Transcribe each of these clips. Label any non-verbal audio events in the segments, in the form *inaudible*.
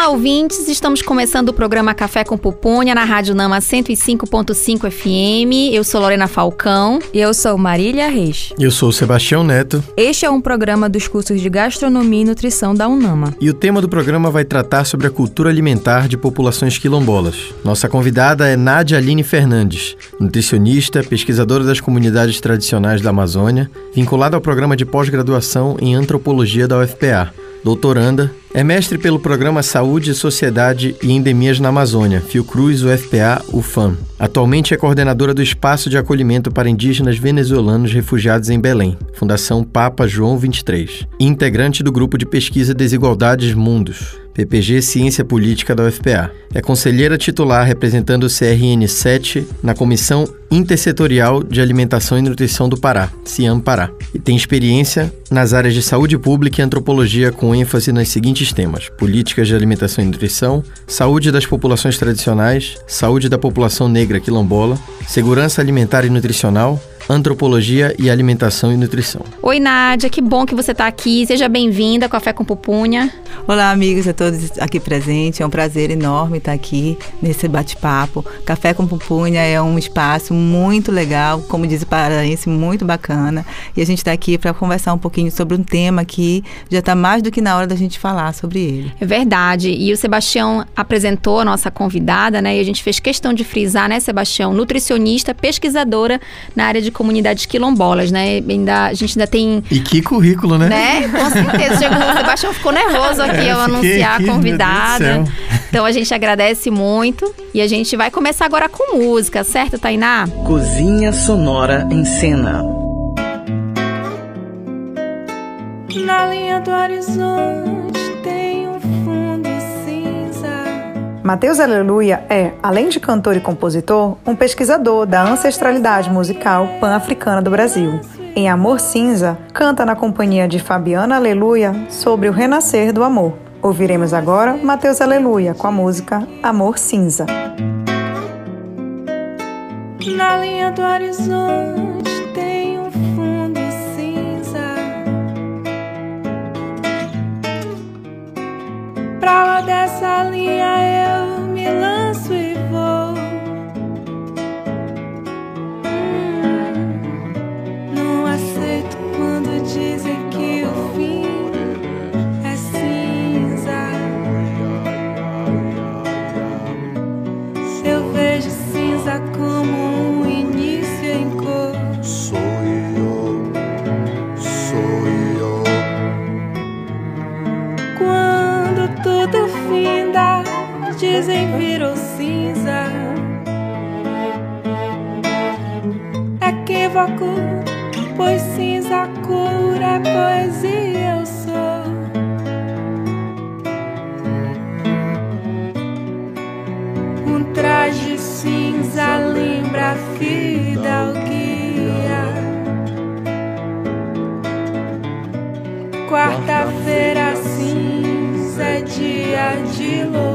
Olá, ouvintes! Estamos começando o programa Café com Pupunha na Rádio Nama 105.5 FM. Eu sou Lorena Falcão. E eu sou Marília Reis. Eu sou Sebastião Neto. Este é um programa dos cursos de Gastronomia e Nutrição da UNAMA. E o tema do programa vai tratar sobre a cultura alimentar de populações quilombolas. Nossa convidada é Nádia Aline Fernandes, nutricionista, pesquisadora das comunidades tradicionais da Amazônia, vinculada ao programa de pós-graduação em antropologia da UFPA doutoranda, é mestre pelo programa Saúde, Sociedade e Endemias na Amazônia, Fiocruz UFPA UFAM. Atualmente é coordenadora do Espaço de Acolhimento para Indígenas Venezuelanos Refugiados em Belém, Fundação Papa João 23, e integrante do grupo de pesquisa Desigualdades Mundos, PPG Ciência Política da UFPA. É conselheira titular representando o CRN 7 na Comissão Intersetorial de Alimentação e Nutrição do Pará, CIAM Pará, e tem experiência nas áreas de saúde pública e antropologia com ênfase nos seguintes temas: políticas de alimentação e nutrição, saúde das populações tradicionais, saúde da população negra quilombola, segurança alimentar e nutricional, Antropologia e Alimentação e Nutrição. Oi, Nádia, que bom que você está aqui. Seja bem-vinda ao Café com Pupunha. Olá, amigos a todos aqui presentes. É um prazer enorme estar aqui nesse bate-papo. Café com Pupunha é um espaço muito legal, como diz o paraense, muito bacana. E a gente está aqui para conversar um pouquinho sobre um tema que já está mais do que na hora da gente falar sobre ele. É verdade. E o Sebastião apresentou a nossa convidada, né? E a gente fez questão de frisar, né, Sebastião? Nutricionista, pesquisadora na área de comunidades quilombolas, né? Ainda, a gente ainda tem. E que currículo, né? Né? Com certeza. Chegou, o *laughs* Sebastião ficou nervoso aqui é, ao anunciar aqui, a convidada. Então a gente agradece muito e a gente vai começar agora com música, certo, Tainá? Cozinha Sonora em Cena. Na linha do horizonte Mateus Aleluia é, além de cantor e compositor, um pesquisador da ancestralidade musical pan-africana do Brasil. Em Amor Cinza, canta na companhia de Fabiana Aleluia sobre o renascer do amor. Ouviremos agora Mateus Aleluia com a música Amor Cinza. Na linha do horizonte Lá dessa linha eu me lanço Pois cinza cura é poesia, eu sou. Um traje cinza lembra a fidalguia. Quarta-feira cinza é dia de louvor.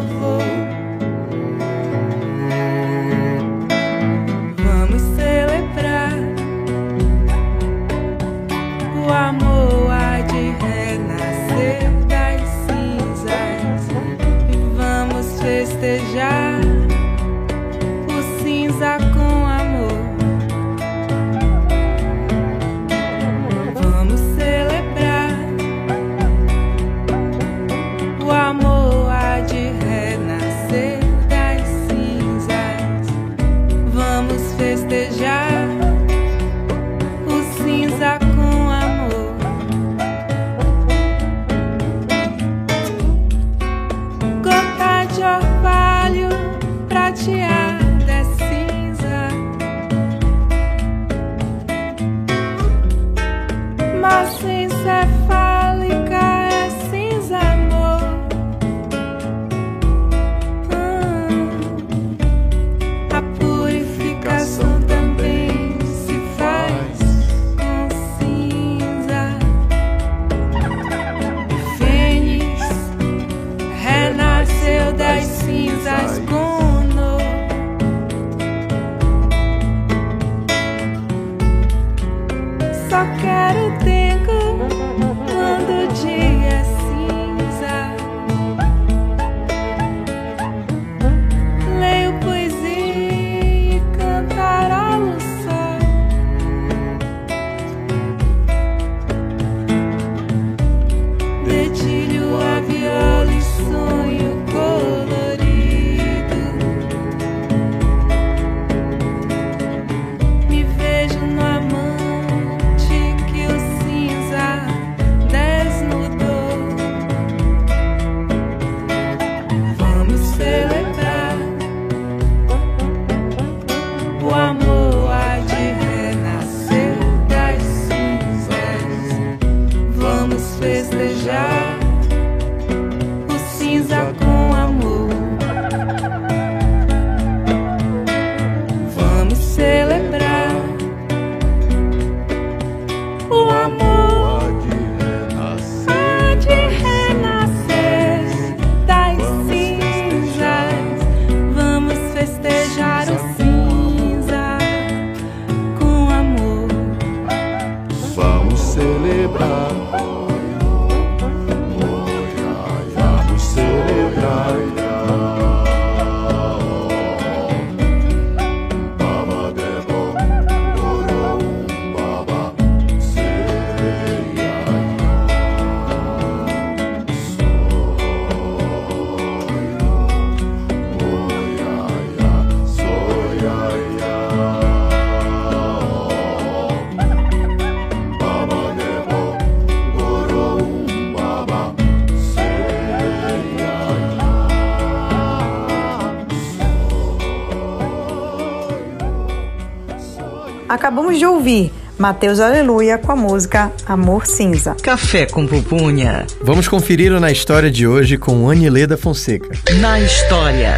Acabamos de ouvir Mateus Aleluia com a música Amor Cinza. Café com pupunha. Vamos conferir o Na História de hoje com Anileda Fonseca. Na história.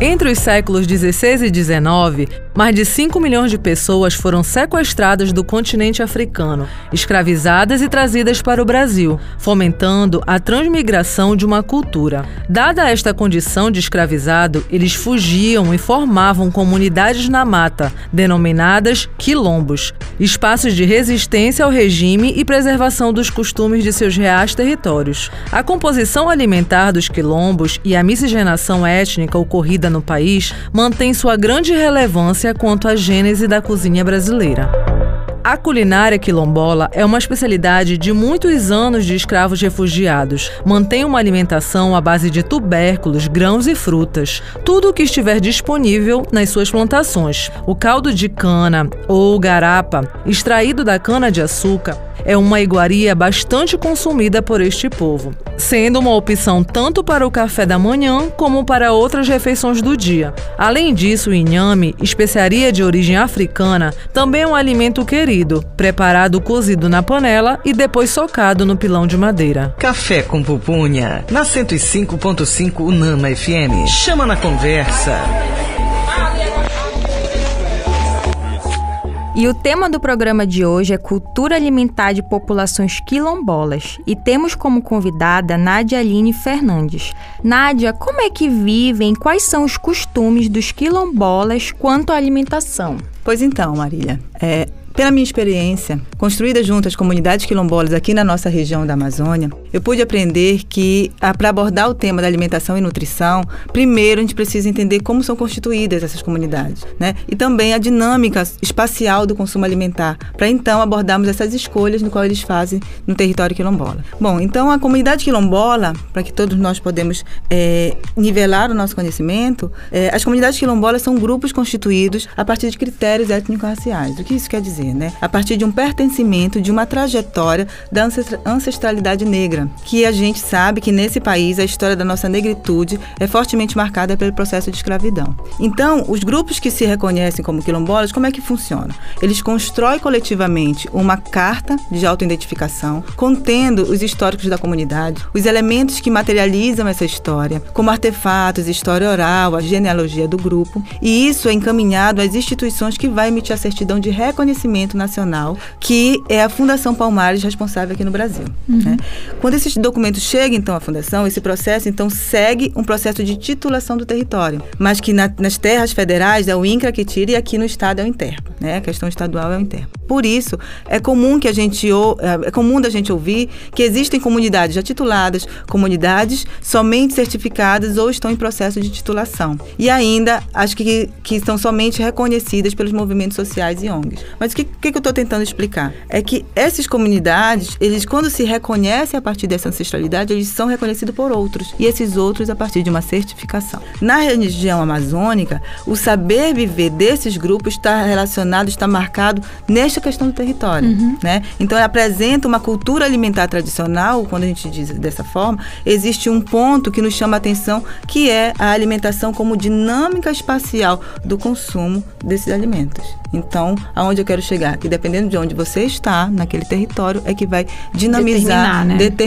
Entre os séculos 16 e 19, mais de 5 milhões de pessoas foram sequestradas do continente africano, escravizadas e trazidas para o Brasil, fomentando a transmigração de uma cultura. Dada esta condição de escravizado, eles fugiam e formavam comunidades na mata, denominadas quilombos, espaços de resistência ao regime e preservação dos costumes de seus reais territórios. A composição alimentar dos quilombos e a miscigenação étnica ocorrida no país mantém sua grande relevância quanto à gênese da cozinha brasileira. A culinária quilombola é uma especialidade de muitos anos de escravos refugiados. Mantém uma alimentação à base de tubérculos, grãos e frutas, tudo o que estiver disponível nas suas plantações. O caldo de cana ou garapa, extraído da cana-de-açúcar, é uma iguaria bastante consumida por este povo, sendo uma opção tanto para o café da manhã como para outras refeições do dia. Além disso, o inhame, especiaria de origem africana, também é um alimento querido, preparado cozido na panela e depois socado no pilão de madeira. Café com pupunha. Na 105.5 Unama FM. Chama na conversa. E o tema do programa de hoje é Cultura Alimentar de Populações Quilombolas. E temos como convidada Nádia Aline Fernandes. Nádia, como é que vivem, quais são os costumes dos quilombolas quanto à alimentação? Pois então, Marília, é, pela minha experiência, construída junto às comunidades quilombolas aqui na nossa região da Amazônia, eu pude aprender que, para abordar o tema da alimentação e nutrição, primeiro a gente precisa entender como são constituídas essas comunidades, né? E também a dinâmica espacial do consumo alimentar, para então abordarmos essas escolhas no qual eles fazem no território quilombola. Bom, então a comunidade quilombola, para que todos nós podemos é, nivelar o nosso conhecimento, é, as comunidades quilombolas são grupos constituídos a partir de critérios étnico-raciais. O que isso quer dizer? Né? A partir de um pertencimento, de uma trajetória da ancestra- ancestralidade negra, que a gente sabe que nesse país a história da nossa negritude é fortemente marcada pelo processo de escravidão. Então, os grupos que se reconhecem como quilombolas, como é que funciona? Eles constroem coletivamente uma carta de autoidentificação contendo os históricos da comunidade, os elementos que materializam essa história, como artefatos, história oral, a genealogia do grupo, e isso é encaminhado às instituições que vai emitir a certidão de reconhecimento nacional, que é a Fundação Palmares responsável aqui no Brasil. né? Quando esse documento chega então à fundação, esse processo então segue um processo de titulação do território, mas que na- nas terras federais é o INCRA que tira e aqui no estado é o Interpa, né? A questão estadual é o Interpa. Por isso, é comum que a gente ou- é é comum da gente ouvir que existem comunidades já tituladas, comunidades somente certificadas ou estão em processo de titulação. E ainda as que, que estão somente reconhecidas pelos movimentos sociais e ONGs. Mas o que, que eu estou tentando explicar? É que essas comunidades, eles quando se reconhecem a partir partir dessa ancestralidade, eles são reconhecidos por outros. E esses outros a partir de uma certificação. Na região amazônica, o saber viver desses grupos está relacionado, está marcado nesta questão do território. Né? Então, apresenta uma cultura alimentar tradicional, quando a gente diz dessa forma, existe um ponto que nos chama a atenção, que é a alimentação como dinâmica espacial do consumo desses alimentos. Então, aonde eu quero chegar? Que dependendo de onde você está, naquele território, é que vai dinamizar, Determinar, né? determinar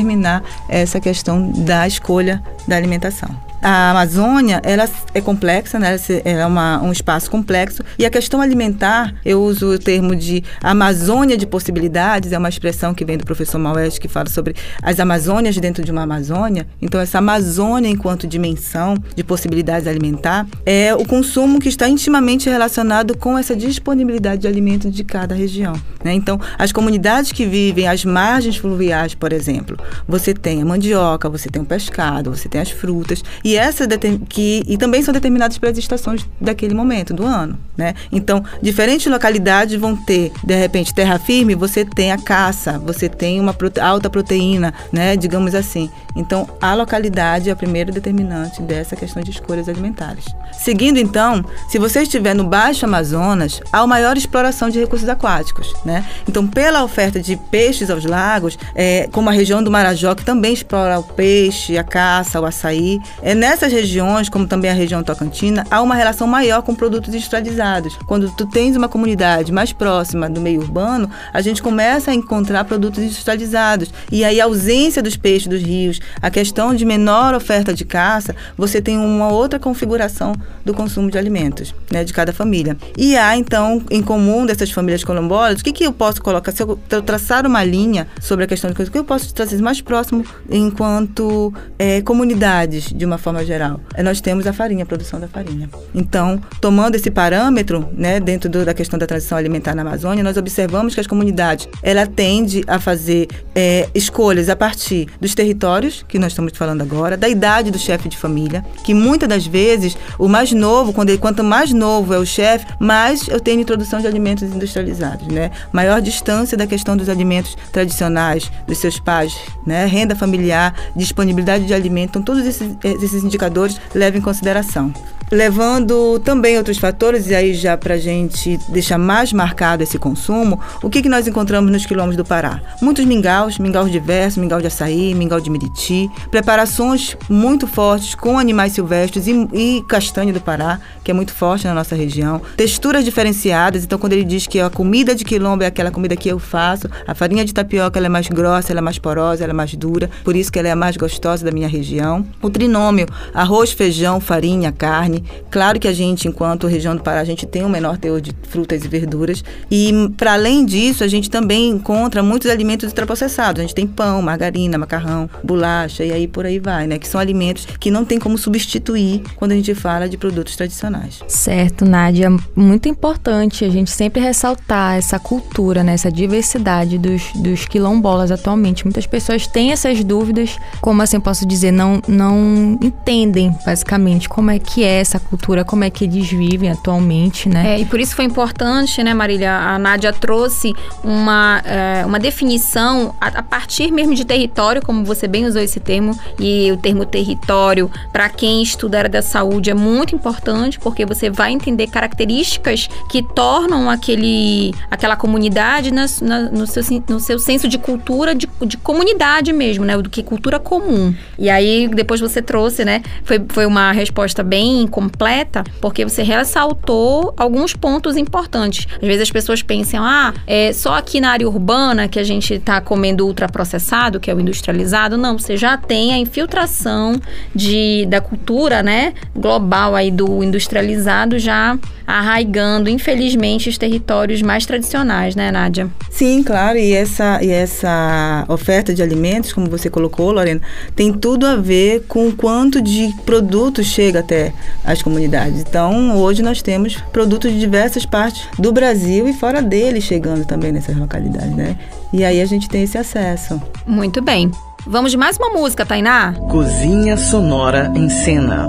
essa questão da escolha da alimentação. A Amazônia, ela é complexa, né? Ela é uma- um espaço complexo. E a questão alimentar, eu uso o termo de Amazônia de possibilidades, é uma expressão que vem do professor Maués, que fala sobre as Amazônias dentro de uma Amazônia. Então, essa Amazônia, enquanto dimensão de possibilidades alimentar, é o consumo que está intimamente relacionado com essa disponibilidade de alimento de cada região. né? Então, as comunidades que vivem às margens fluviais, por exemplo, você tem a mandioca, você tem o pescado, você tem as frutas, e essas determ- que e também são determinadas pelas estações daquele momento do ano, né? Então, diferentes localidades vão ter, de repente, terra firme, você tem a caça, você tem uma prote- alta proteína, né, digamos assim. Então, a localidade é a primeira determinante dessa questão de escolhas alimentares. Seguindo então, se você estiver no Baixo Amazonas, há uma maior exploração de recursos aquáticos, né? Então, pela oferta de peixes aos lagos, é, como a região do Marajó, que também explora o peixe, a caça, o açaí, é nessas regiões, como também a região tocantina, há uma relação maior com produtos industrializados. Quando tu tens uma comunidade mais próxima do meio urbano, a gente começa a encontrar produtos industrializados. E aí a ausência dos peixes dos rios, a questão de menor oferta de caça, você tem uma outra configuração do consumo de alimentos, né, de cada família. E há então em comum dessas famílias quilombolas, o que que eu posso colocar se eu tra- traçar uma linha sobre a questão de coisas, o que eu posso trazer mais próximo enquanto eh, comunidades de uma forma geral? É, nós temos a farinha, a produção da farinha. Então, tomando esse parâmetro, né, dentro do- da questão da transição alimentar na Amazônia, nós observamos que as comunidades, ela tende a fazer eh, escolhas a partir dos territórios, que nós estamos falando agora, da idade do chefe de família, que muitas das vezes o mais novo, quando ele, quanto mais novo é o chefe, mais eu tenho introdução de alimentos industrializados, né? Maior distância da questão dos alimentos tradicionais dos seus pais, né? Renda familiar, disponibilidade de alimento, então todos esses, esses indicadores levam em consideração. Levando também outros fatores, e aí já para a gente deixar mais marcado esse consumo, o que, que nós encontramos nos quilômetros do Pará? Muitos mingaus, mingaus diversos, mingau de açaí, mingau de miriti, preparações muito fortes com animais silvestres e, e castanha do Pará, que é muito forte na nossa região. Texturas diferenciadas, então quando ele diz que a comida de quilombo é aquela comida que eu faço, a farinha de tapioca ela é mais grossa, ela é mais porosa, ela é mais dura, por isso que ela é a mais gostosa da minha região. O trinômio, arroz, feijão, farinha, carne. Claro que a gente, enquanto região do Pará, a gente tem um menor teor de frutas e verduras. E, para além disso, a gente também encontra muitos alimentos ultraprocessados. A gente tem pão, margarina, macarrão, bolacha e aí por aí vai, né? Que são alimentos que não tem como substituir quando a gente fala de produtos tradicionais. Certo, Nádia. Muito importante a gente sempre ressaltar essa cultura, né, essa diversidade dos, dos quilombolas atualmente. Muitas pessoas têm essas dúvidas, como assim posso dizer, não, não entendem basicamente como é que é essa cultura, como é que eles vivem atualmente, né? É, e por isso foi importante, né, Marília? A Nádia trouxe uma, é, uma definição a, a partir mesmo de território, como você bem usou esse termo, e o termo território, para quem estuda a área da saúde, é muito importante, porque você vai entender características que tornam aquele, aquela comunidade nas- na- no, seu, no seu senso de cultura, de, de comunidade mesmo, né? Do que cultura comum. E aí, depois você trouxe, né? Foi, foi uma resposta bem completa, porque você ressaltou alguns pontos importantes. Às vezes as pessoas pensam, ah, é só aqui na área urbana que a gente está comendo ultraprocessado, que é o industrializado. Não, você já tem a infiltração de, da cultura, né, global aí do industrializado já arraigando, infelizmente, os territórios mais tradicionais, né, Nádia? Sim, claro, e essa, e essa oferta de alimentos, como você colocou, Lorena, tem tudo a ver com o quanto de produtos chega até as comunidades. Então, hoje nós temos produtos de diversas partes do Brasil e fora dele chegando também nessas localidades, né? E aí a gente tem esse acesso. Muito bem. Vamos de mais uma música, Tainá? Cozinha Sonora em Cena.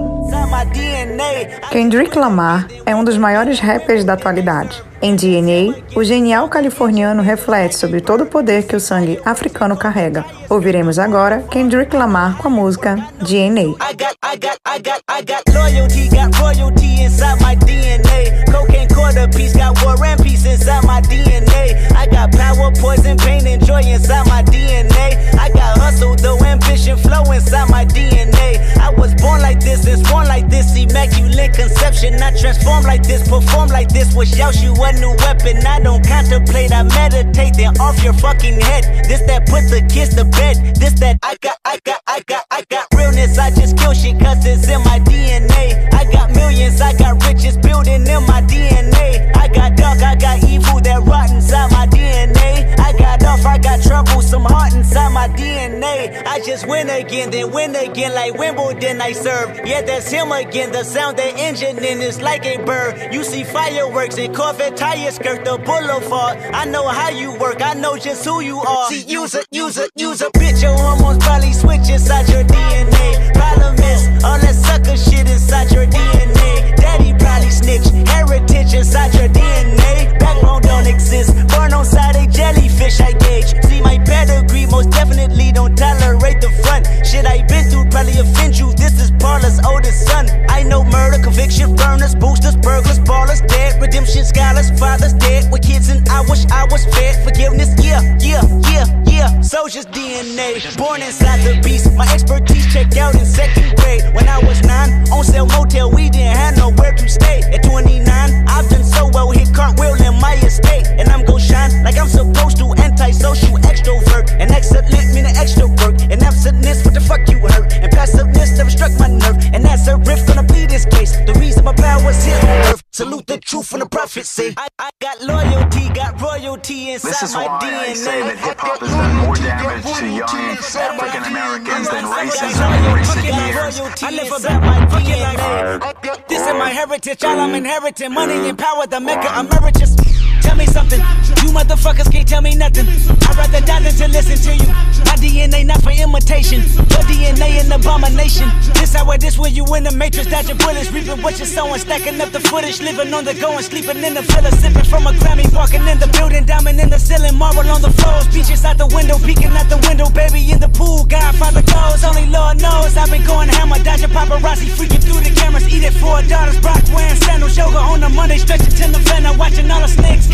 Kendrick Lamar é um dos maiores rappers da atualidade. Em DNA, o genial californiano reflete sobre todo o poder que o sangue africano carrega. Ouviremos agora Kendrick Lamar com a música DNA. I got, I got, I got, Inside my DNA. Cocaine quarter piece, got war and peace inside my DNA. I got power, poison, pain, and joy inside my DNA. I got hustle, though ambition, flow inside my DNA. I was born like this, and born like this, immaculate conception. I transform like this, perform like this, was out you a new weapon. I don't contemplate, I meditate, then off your fucking head. This that put the kids to bed. This that I got, I got, I got, I got realness. I just kill shit cause it's in my DNA. I got millions, I got riches building in my DNA. I got dark, I got evil that rot inside my DNA. I got off, I got trouble, some heart inside my DNA. I just win again, then win again like Wimbledon I serve. Yeah, that's him again. The sound that engine in is like a bird. You see fireworks and Corvette tires skirt the boulevard. I know how you work, I know just who you are. See, use a, use a, use a bitch. Your hormones probably switch inside your DNA. Problem is, all that sucker shit inside your DNA. Daddy probably snitch, heritage inside your DNA. Backbone don't exist, born on side a jellyfish I gauge. See my pedigree, most definitely don't tolerate the front. Shit I been through probably offend you. This is Paula's oldest son. I know murder, conviction, burners, boosters, burglars, ballers, dead, redemption, scholars, fathers dead with kids, and I wish I was fed. Forgiveness, yeah, yeah, yeah, Soldier's DNA, born inside the beast. My expertise checked out in second grade when I was nine. On sale motel, we didn't have nowhere to stay. At 29, I've done so well, hit cartwheel in my estate, and I'm gon' shine like I'm supposed to. Antisocial extrovert, and excellent meaning extra work, and absentness. What the fuck you hurt? And passiveness never struck my nerve, and that's a riff gonna plead this case. The reason my power's here. Salute the truth from the prophecy. I, I got loyalty, got royalty inside This is my why DNA. I say that hip hop has done more damage to young African Americans than racism in recent years. I live about my DNA. This is my heritage, all I'm inheriting. Money and power, the maker emeritus. Tell me something, you motherfuckers can't tell me nothing. I'd rather die than to listen to you. My DNA not for imitation, your DNA an abomination. This how it is when you in the matrix, dodging bullets, reaping what you're sowing, stacking up the footage, living on the go and sleeping in the villa, sipping from a Grammy, walking in the building, diamond in the ceiling, marble on the floors, beaches out the window, peeking out the window, baby in the pool, Godfather goes, only Lord knows I've been going hammer, dodging paparazzi, freaking through the cameras, eating four daughters, Brock wearing sandals, yoga on a Monday, stretching to November, watching all the snakes,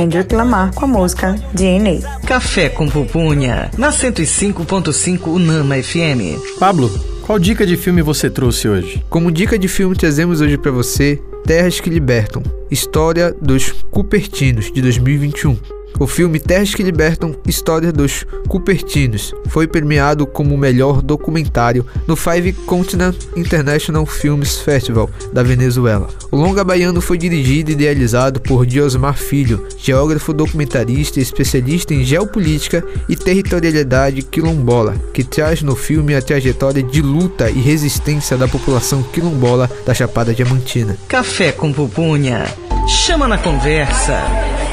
Kendrick Lamar com a música DNA. Café com Pupunha, na 105.5 Unama FM. Pablo, qual dica de filme você trouxe hoje? Como dica de filme, trazemos hoje para você Terras que Libertam História dos Cupertinos, de 2021. O filme Terras que Libertam História dos Cupertinos foi premiado como melhor documentário no Five Continent International Films Festival da Venezuela. O longa baiano foi dirigido e idealizado por Diosmar Filho, geógrafo, documentarista e especialista em geopolítica e territorialidade quilombola, que traz no filme a trajetória de luta e resistência da população quilombola da Chapada Diamantina. Café com Pupunha, chama na conversa.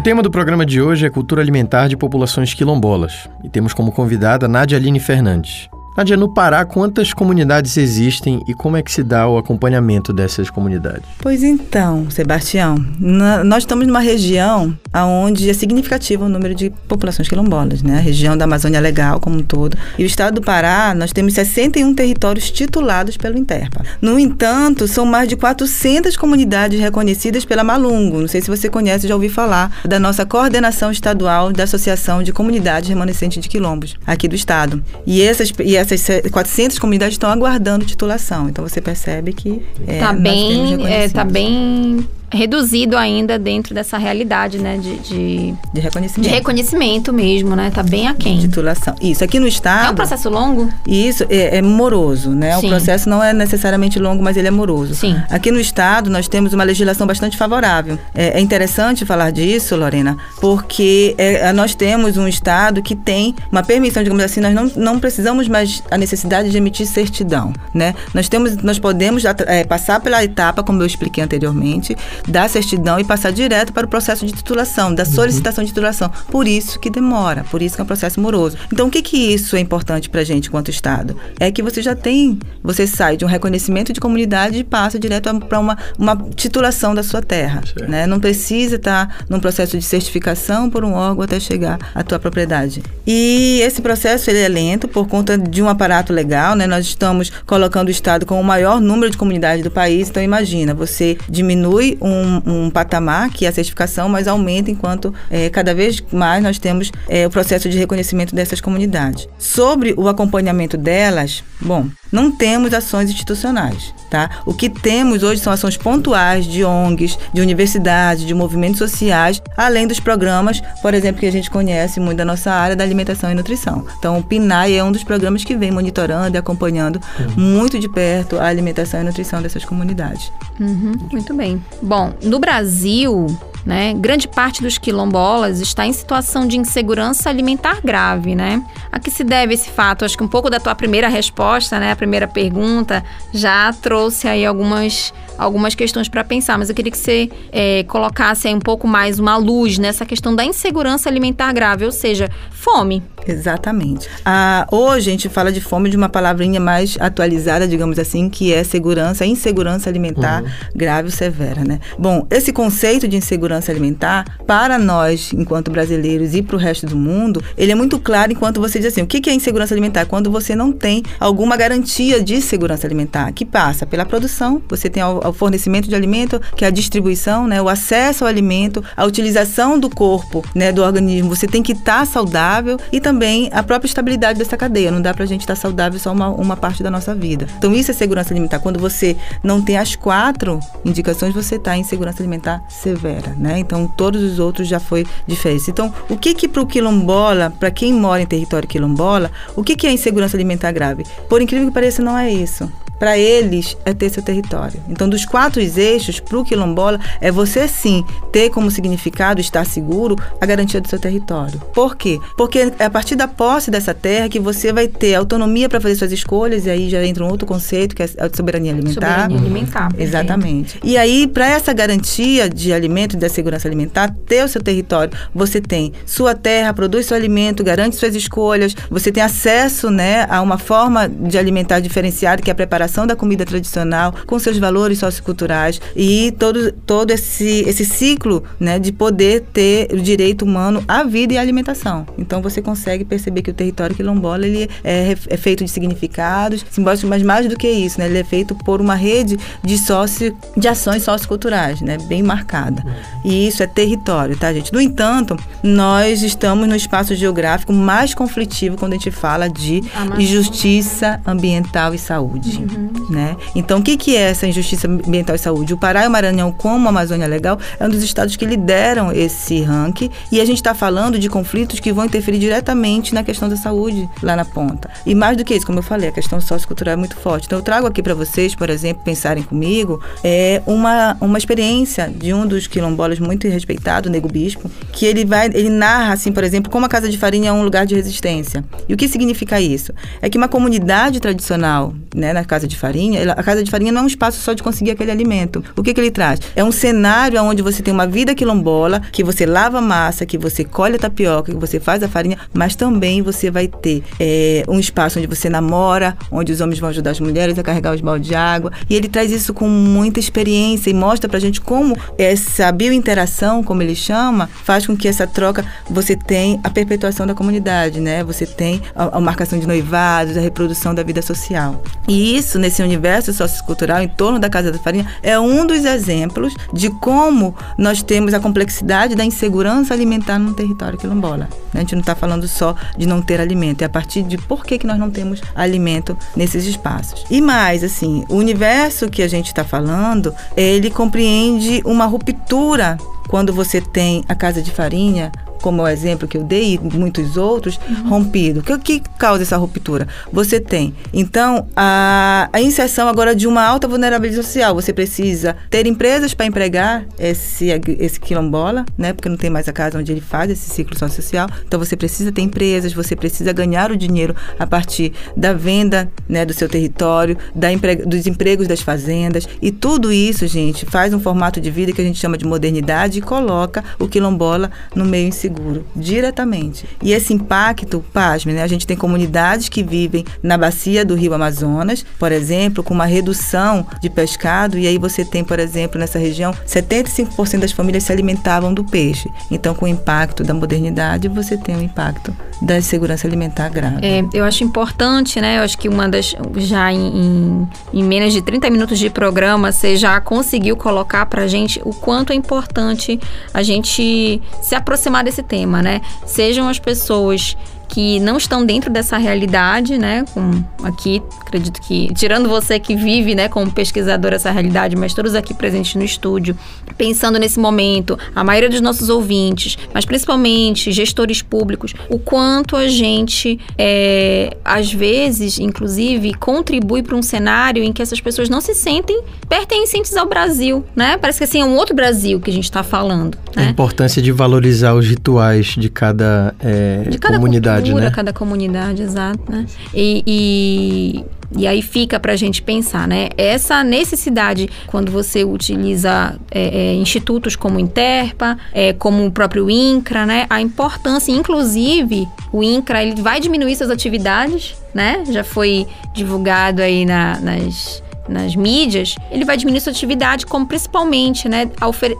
O tema do programa de hoje é cultura alimentar de populações quilombolas e temos como convidada Nadia Aline Fernandes. Nádia, no Pará, quantas comunidades existem e como é que se dá o acompanhamento dessas comunidades? Pois então, Sebastião, na- nós estamos numa região onde é significativo o número de populações quilombolas, né? A região da Amazônia Legal como um todo. E o estado do Pará, nós temos 61 territórios titulados pelo Interpa. No entanto, são mais de 400 comunidades reconhecidas pela Malungo. Não sei se você conhece, já ouviu falar da nossa coordenação estadual da Associação de Comunidades Remanescentes de Quilombos, aqui do estado. E essas, e essas 400 comunidades estão aguardando titulação. Então você percebe que é, tá nós temos bem, é, tá reconhecidos. bem reduzido ainda dentro dessa realidade, né? De, de, De reconhecimento. de reconhecimento mesmo, né? Tá bem aquém. Titulação. Isso, aqui no estado... É um processo longo? Isso, é, é moroso, né? Sim. O processo não é necessariamente longo, mas ele é moroso. Sim. Aqui no estado, nós temos uma legislação bastante favorável. É, é interessante falar disso, Lorena, porque é, nós temos um estado que tem uma permissão, digamos assim, nós não, não precisamos mais a necessidade de emitir certidão, né? Nós temos, nós podemos é, passar pela etapa, como eu expliquei anteriormente, da certidão e passar direto para o processo de titulação, da solicitação de titulação. Por isso que demora, por isso que é um processo moroso. Então, o que que isso é importante para a gente enquanto Estado? É que você já tem, você sai de um reconhecimento de comunidade e passa direto para uma, uma titulação da sua terra, né? Não precisa estar num processo de certificação por um órgão até chegar à tua propriedade. E esse processo ele é lento por conta de um aparato legal, né? Nós estamos colocando o Estado com o maior número de comunidades do país, então imagina, você diminui um, um patamar, que é a certificação, mas aumenta enquanto eh, cada vez mais nós temos eh, o processo de reconhecimento dessas comunidades. Sobre o acompanhamento delas, bom, não temos ações institucionais, tá? O que temos hoje são ações pontuais de ONGs, de universidades, de movimentos sociais, além dos programas, por exemplo, que a gente conhece muito da nossa área da alimentação e nutrição. Então, o PNAE é um dos programas que vem monitorando e acompanhando muito de perto a alimentação e nutrição dessas comunidades. Uhum, muito bem. Bom, no Brasil, né, grande parte dos quilombolas está em situação de insegurança alimentar grave, né? A que se deve esse fato? Acho que um pouco da tua primeira resposta, né, a primeira pergunta, já trouxe aí algumas, algumas questões para pensar, mas eu queria que você eh, colocasse aí um pouco mais uma luz nessa questão da insegurança alimentar grave, ou seja, fome. Exatamente. Ah, hoje a gente fala de fome de uma palavrinha mais atualizada, digamos assim, que é segurança, insegurança alimentar grave ou severa, né? Bom, esse conceito de insegurança alimentar, para nós, enquanto brasileiros e para o resto do mundo, ele é muito claro enquanto você diz assim, o que é insegurança alimentar? Quando você não tem alguma garantia de segurança alimentar, que passa pela produção, você tem o fornecimento de alimento, que é a distribuição, né? O acesso ao alimento, a utilização do corpo, né? Do organismo, você tem que estar saudável e também a própria estabilidade dessa cadeia. Não dá pra gente estar saudável só uma, uma parte da nossa vida. Então, isso é segurança alimentar. Quando você não tem as quatro indicações, você está em segurança alimentar severa, né? Então, todos os outros já foi diferente. Então, o que que pro quilombola, para quem mora em território quilombola, o que que é insegurança alimentar grave? Por incrível que pareça, não é isso. Para eles é ter seu território. Então, dos quatro eixos, para o quilombola, é você sim ter como significado estar seguro a garantia do seu território. Por quê? Porque é a partir da posse dessa terra que você vai ter autonomia para fazer suas escolhas, e aí já entra um outro conceito que é a soberania alimentar. Soberania alimentar. perfeito. Exatamente. E aí, para essa garantia de alimento e da segurança alimentar, ter o seu território, você tem sua terra, produz seu alimento, garante suas escolhas, você tem acesso né, a uma forma de alimentar diferenciada, que é a preparação da comida tradicional, com seus valores socioculturais e todo, todo esse, esse ciclo né, de poder ter o direito humano à vida e à alimentação. Então, você consegue perceber que o território quilombola ele é, é feito de significados simbólicos, mas mais do que isso, né, ele é feito por uma rede de, sócio, de ações socioculturais, né, bem marcada. E isso é território, tá, gente? No entanto, nós estamos no espaço geográfico mais conflitivo quando a gente fala de Amazônia. justiça ambiental e saúde. Né? Então, o que, que é essa injustiça ambiental e saúde? O Pará e o Maranhão, como a Amazônia Legal, é um dos estados que lideram esse ranking e a gente está falando de conflitos que vão interferir diretamente na questão da saúde lá na ponta. E mais do que isso, como eu falei, a questão sociocultural é muito forte. Então, eu trago aqui para vocês, por exemplo, pensarem comigo, é uma, uma experiência de um dos quilombolas muito respeitado, o Nego Bispo, que ele vai, ele narra, assim, por exemplo, como a Casa de Farinha é um lugar de resistência. E o que significa isso? É que uma comunidade tradicional, né, na Casa de Farinha, a Casa de Farinha não é um espaço só de conseguir aquele alimento. O que, que ele traz? É um cenário onde você tem uma vida quilombola, que você lava massa, que você colhe a tapioca, que você faz a farinha, mas também você vai ter é, um espaço onde você namora, onde os homens vão ajudar as mulheres a carregar os baldes de água. E ele traz isso com muita experiência e mostra pra gente como essa biointeração, como ele chama, faz com que essa troca você tem a perpetuação da comunidade, né? Você tem a, a marcação de noivados, a reprodução da vida social. E isso nesse universo sociocultural em torno da Casa da Farinha é um dos exemplos de como nós temos a complexidade da insegurança alimentar num território quilombola. A gente não está falando só de não ter alimento, é a partir de por que, que nós não temos alimento nesses espaços. E mais, assim, o universo que a gente está falando, ele compreende uma ruptura quando você tem a casa de farinha, como o exemplo que eu dei e muitos outros, rompido. O que, que causa essa ruptura? Você tem, então, a, a inserção agora de uma alta vulnerabilidade social. Você precisa ter empresas para empregar esse, esse quilombola, né? Porque não tem mais a casa onde ele faz esse ciclo social. Então, você precisa ter empresas, você precisa ganhar o dinheiro a partir da venda né, do seu território, da empre- dos empregos das fazendas. E tudo isso, gente, faz um formato de vida que a gente chama de modernidade e coloca o quilombola no meio inseguro, diretamente. E esse impacto, pasme, né? A gente tem comunidades que vivem na bacia do rio Amazonas, por exemplo, com uma redução de pescado, e aí você tem, por exemplo, nessa região, 75% das famílias se alimentavam do peixe. Então, com o impacto da modernidade, você tem o impacto da insegurança alimentar grave. É, eu acho importante, né? Eu acho que uma das. Já em, em, menos de 30 minutos de programa, você já conseguiu colocar pra gente o quanto é importante a gente se aproximar desse tema, né? Sejam as pessoas que não estão dentro dessa realidade, né? Com aqui, acredito que tirando você que vive, né, como pesquisador essa realidade, mas todos aqui presentes no estúdio, pensando nesse momento, a maioria dos nossos ouvintes, mas principalmente gestores públicos, o quanto a gente, é, às vezes, inclusive, contribui para um cenário em que essas pessoas não se sentem pertencentes ao Brasil, né? Parece que assim é um outro Brasil que a gente está falando, A né? importância de valorizar os rituais de cada, é, de cada comunidade, cultura, né? cada comunidade, exato, né? E, e, e aí fica pra gente pensar, né? Essa necessidade, quando você utiliza é, é, institutos como o Interpa, é, como o próprio INCRA, né? A importância, inclusive, o INCRA, ele vai diminuir suas atividades, né? Já foi divulgado aí na- nas nas mídias, ele vai diminuir sua atividade, como principalmente, né,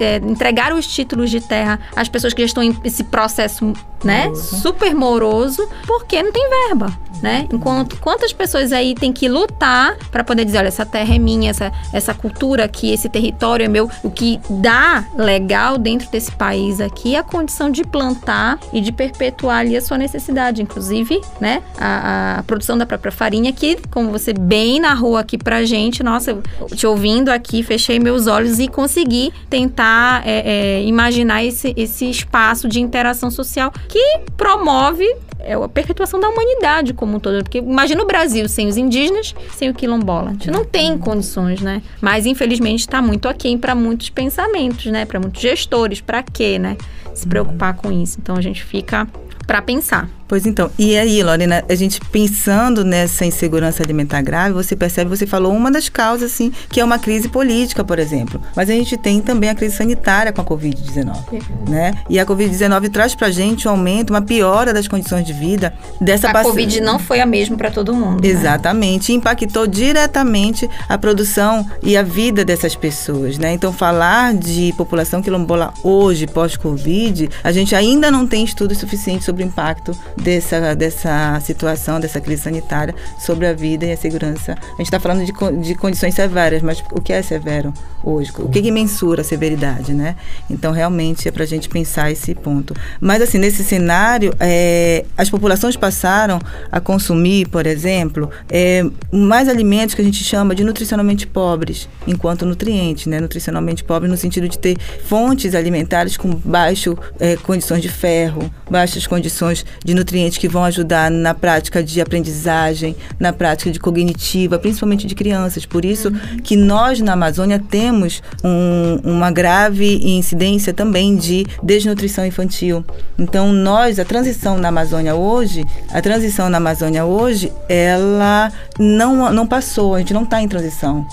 é, entregar os títulos de terra às pessoas que já estão em esse processo, né, super moroso, porque não tem verba, né? Enquanto quantas pessoas aí têm que lutar para poder dizer, olha, essa terra é minha, essa, essa cultura aqui, esse território é meu, o que dá legal dentro desse país aqui é a condição de plantar e de perpetuar ali a sua necessidade, inclusive, né, a, a produção da própria farinha que, como você bem narrou aqui pra gente, nossa, eu te ouvindo aqui, fechei meus olhos e consegui tentar é, é, imaginar esse, esse espaço de interação social que promove é, a perpetuação da humanidade como um todo. Porque imagina o Brasil sem os indígenas, sem o quilombola. A gente não tem condições, né? Mas infelizmente está muito aquém para muitos pensamentos, né? Para muitos gestores. Para quê, né? Se preocupar com isso. Então a gente fica para pensar. Pois então, e aí, Lorena, a gente pensando nessa insegurança alimentar grave, você percebe, você falou uma das causas, assim, que é uma crise política, por exemplo. Mas a gente tem também a crise sanitária com a Covid-19, né? E a Covid-19 traz pra gente um aumento, uma piora das condições de vida dessa a paci- Covid não foi a mesma para todo mundo. né? Exatamente, impactou diretamente a produção e a vida dessas pessoas, né? Então, falar de população quilombola hoje, pós-Covid, a gente ainda não tem estudos suficientes sobre o impacto dessa, dessa situação, dessa crise sanitária sobre a vida e a segurança. A gente está falando de, de condições severas, mas o que é severo hoje? O que, que mensura a severidade, né? Então, realmente, é para a gente pensar esse ponto. Mas, assim, nesse cenário, é, as populações passaram a consumir, por exemplo, é, mais alimentos que a gente chama de nutricionalmente pobres, enquanto nutrientes, né? Nutricionalmente pobres no sentido de ter fontes alimentares com baixo é, condições de ferro, baixas condições de nutrientes que vão ajudar na prática de aprendizagem, na prática de cognitiva, principalmente de crianças. Por isso que nós na Amazônia temos um- uma grave incidência também de desnutrição infantil. Então nós, a transição na Amazônia hoje, a transição na Amazônia hoje, ela não, não passou, a gente não está em transição.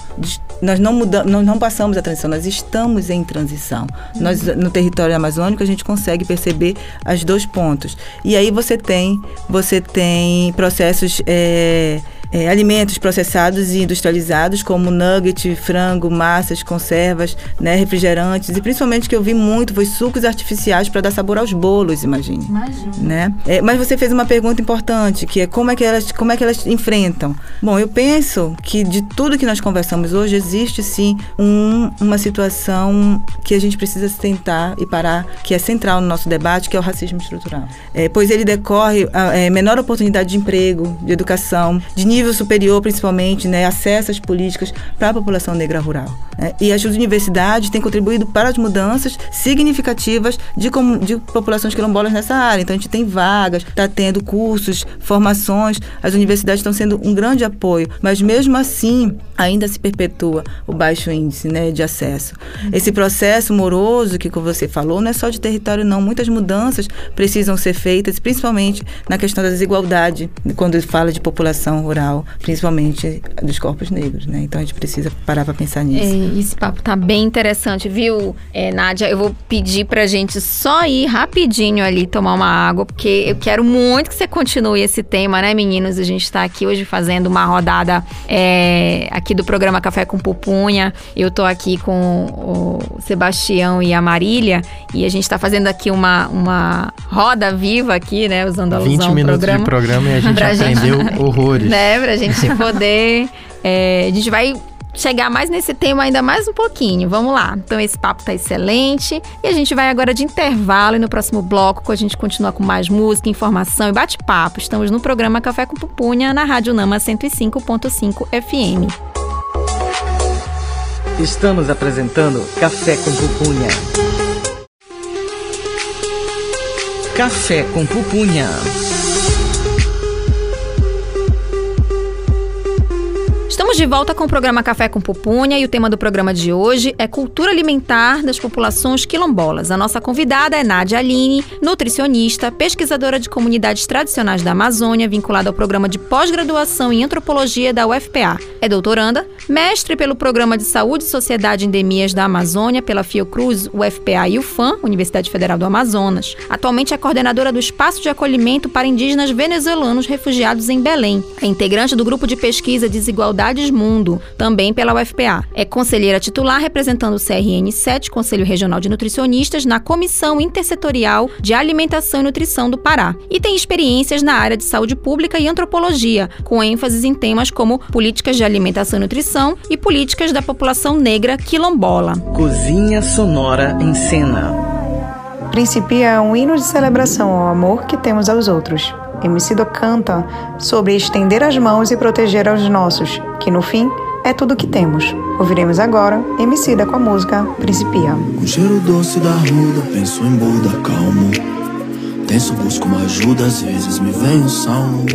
Nós não mudamos, nós não passamos a transição, nós estamos em transição. Nós no território amazônico a gente consegue perceber as dois pontos. E aí você tem, você tem processos é, é, alimentos processados e industrializados, como nugget, frango, massas, conservas, né, refrigerantes, e principalmente que eu vi muito foi sucos artificiais para dar sabor aos bolos, imagine. Imagina. Né? É, mas você fez uma pergunta importante, que é como é que elas, como é que elas enfrentam. Bom, eu penso que de tudo que nós conversamos hoje existe sim um- uma situação que a gente precisa se tentar e parar, que é central no nosso debate, que é o racismo estrutural. É, pois ele decorre a é, menor oportunidade de emprego, de educação, de nível superior principalmente, né, acesso às políticas para a população negra rural. né? E as universidades têm contribuído para as mudanças significativas de, comu- de populações quilombolas nessa área. Então a gente tem vagas, está tendo cursos, formações, as universidades estão sendo um grande apoio, mas mesmo assim ainda se perpetua o baixo índice né, de acesso. Esse processo moroso que você falou não é só de território, não. Muitas mudanças precisam ser feitas, principalmente na questão da desigualdade, quando fala de população rural, principalmente dos corpos negros. Né? Então a gente precisa parar para pensar nisso. É, esse papo tá bem interessante, viu, é, Nádia? Eu vou pedir pra gente só ir rapidinho ali tomar uma água, porque eu quero muito que você continue esse tema, né, meninos? A gente tá aqui hoje fazendo uma rodada é, aqui do programa Café com Pupunha. Eu tô aqui com o Sebastião e a Marília, e a gente tá fazendo aqui uma, uma roda viva aqui, né? Usando a 20 alusão ao minutos programa. de programa e a *laughs* gente- aprendeu *laughs* horrores. né, pra gente *laughs* poder. é, a gente vai chegar mais nesse tema ainda mais um pouquinho. Vamos lá. Então esse papo tá excelente e a gente vai agora de intervalo e no próximo bloco a gente continua com mais música, informação e bate-papo. Estamos no programa Café com Pupunha na Rádio Nama 105.5 FM. Estamos apresentando Café com Pupunha. Café com Pupunha. Estamos de volta com o programa Café com Pupunha e o tema do programa de hoje é cultura alimentar das populações quilombolas. A nossa convidada é Nádia Aline, nutricionista, pesquisadora de comunidades tradicionais da Amazônia, vinculada ao programa de pós-graduação em antropologia da UFPA. É doutoranda, mestre pelo Programa de Saúde e Sociedade Endemias da Amazônia pela Fiocruz, UFPA e UFAM, Universidade Federal do Amazonas. Atualmente é coordenadora do Espaço de Acolhimento para Indígenas Venezuelanos Refugiados em Belém. É integrante do grupo de pesquisa Desigualdades Mundo, também pela UFPA. É conselheira titular representando o CRN 7, Conselho Regional de Nutricionistas, na Comissão Intersetorial de Alimentação e Nutrição do Pará. E tem experiências na área de saúde pública e antropologia, com ênfases em temas como políticas de alimentação e nutrição e políticas da população negra quilombola. Cozinha Sonora em Cena. Principia é um hino de celebração ao amor que temos aos outros. Emicida canta sobre estender as mãos e proteger aos nossos, que no fim é tudo que temos. Ouviremos agora Emicida com a música Principia. Com cheiro doce da ruda, penso em Buda, calmo. Tenso, busco uma ajuda, às vezes me vem um salmo.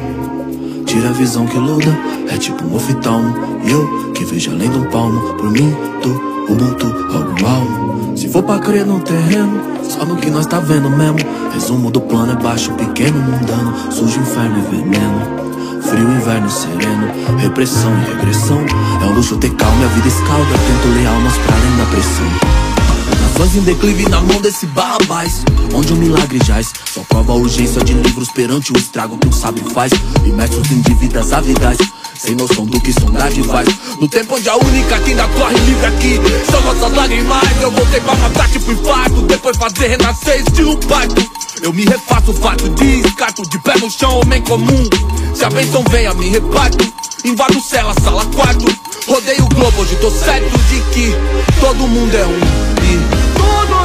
Tira a visão que luda, é tipo um oftalmo. E eu, que vejo além do palmo, por mim, tu, Ubuntu, algo almo. Se for pra crer no terreno, só no que nós tá vendo mesmo. Resumo do plano é baixo, pequeno, mundano. Sujo, inferno e veneno. Frio, inverno sereno. Repressão e regressão. É um luxo ter calma, a vida escalda. Tento ler almas pra além da pressão. Nações em declive na mão desse barrabás Onde o milagre jaz Só prova a urgência de livros perante o estrago que um sábio faz. Imersos em dívidas avidais Sem noção do que são dádivas No tempo onde a única que ainda corre livre aqui São nossas lágrimas. Eu voltei pra matar tipo infarto Depois fazer renascer estilo pacto Eu me refaço, fato descarto De pé no chão, homem comum. Se a bênção vem a me reparto Invado cela, sala, quarto. Rodei o globo, hoje tô certo de que Todo mundo é um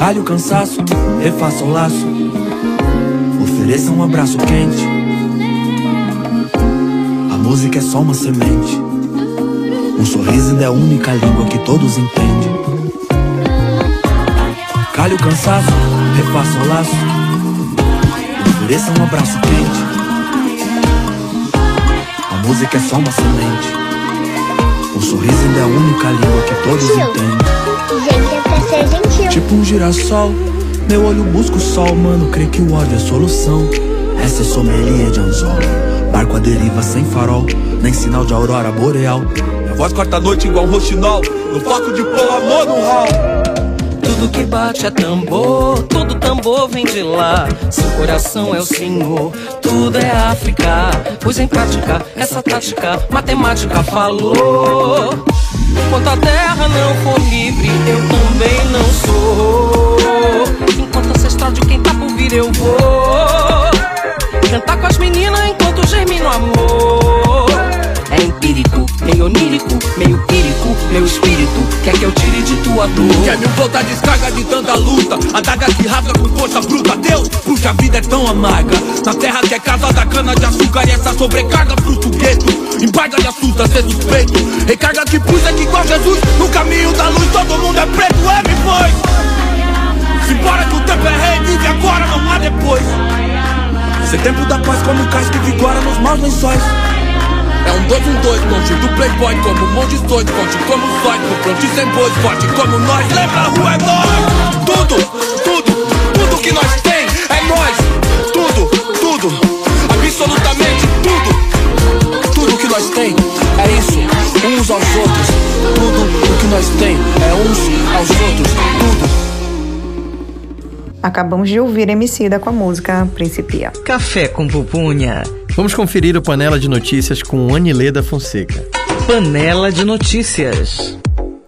Calhe o cansaço, refaça o laço. Ofereça um abraço quente. A música é só uma semente. Um sorriso ainda é a única língua que todos entendem. Calhe o cansaço, refaça o laço. Ofereça um abraço quente. A música é só uma semente. O sorriso ainda é a única língua que todos entendem. Tipo um girassol, meu olho busca o sol, mano. Creio que o ódio é solução. Essa é sommelier de anzol. Barco à deriva sem farol, nem sinal de aurora boreal. Minha voz corta a noite igual um roxinol. No foco de pôr amor no hall. Tudo que bate é tambor, todo tambor vem de lá. Seu coração é o Senhor, tudo é África. Pois em prática, essa tática, matemática falou. Enquanto a terra não for livre, eu também não sou. Enquanto ancestral de quem tá por vir, eu vou. Cantar com as meninas enquanto germina o amor. Empírico, meio onírico, meio quírico, meu espírito. Quer que eu tire de tua dor. Quer me voltar descarga de tanta luta? Adaga que rasga com força bruta. Deus, porque a vida é tão amarga. Na terra que é casa da cana de açúcar E essa sobrecarga fruto gueto. Embarga e assusta ser suspeito. Recarga que puxa que igual Jesus. No caminho da luz todo mundo é preto. É, me foi. Se que o tempo é rei Vive agora, não há depois. Ser tempo da paz como um cais que vigora nos maus lençóis é um dois, um dois, longe do playboy Como um monte de doido, forte como um sóis No fronte sem bois, forte como nós. Lembra, a rua é nós. Tudo, tudo, tudo que nós tem É nós, tudo, tudo Absolutamente tudo. Tudo que nós tem é isso Uns aos outros. Tudo o que nós tem é uns aos outros. Tudo. Acabamos de ouvir Emicida com a música Principia. Café com pupunha. Vamos conferir o Panela de Notícias com Anileda Fonseca. Panela de Notícias.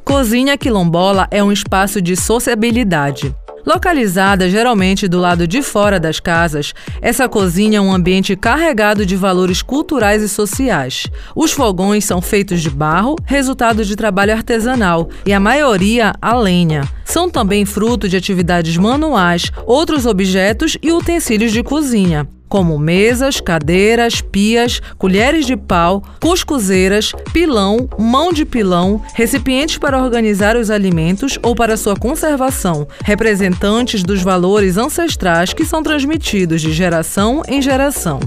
Cozinha Quilombola é um espaço de sociabilidade. Localizada geralmente do lado de fora das casas, essa cozinha é um ambiente carregado de valores culturais e sociais. Os fogões são feitos de barro, resultado de trabalho artesanal, e a maioria a lenha. São também fruto de atividades manuais, outros objetos e utensílios de cozinha como mesas, cadeiras, pias, colheres de pau, cuscuzeiras, pilão, mão de pilão, recipientes para organizar os alimentos ou para sua conservação, representantes dos valores ancestrais que são transmitidos de geração em geração.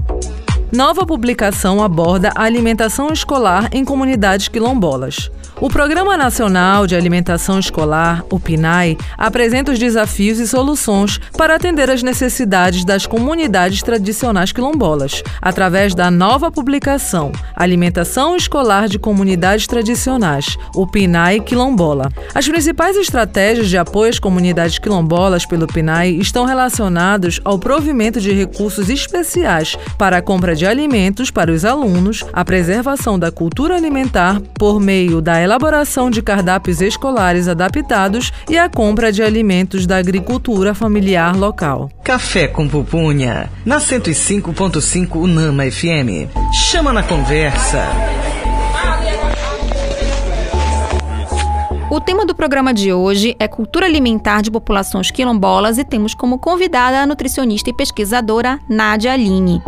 Nova publicação aborda a alimentação escolar em comunidades quilombolas. O Programa Nacional de Alimentação Escolar, o PNAE, apresenta os desafios e soluções para atender às necessidades das comunidades tradicionais quilombolas, através da nova publicação Alimentação Escolar de Comunidades Tradicionais, o PNAE Quilombola. As principais estratégias de apoio às comunidades quilombolas pelo PNAE estão relacionados ao provimento de recursos especiais para a compra de alimentos para os alunos, a preservação da cultura alimentar por meio da elaboração de cardápios escolares adaptados e a compra de alimentos da agricultura familiar local. Café com pupunha. Na 105.5 Unama FM. Chama na conversa. O tema do programa de hoje é cultura alimentar de populações quilombolas e temos como convidada a nutricionista e pesquisadora Nádia Aline.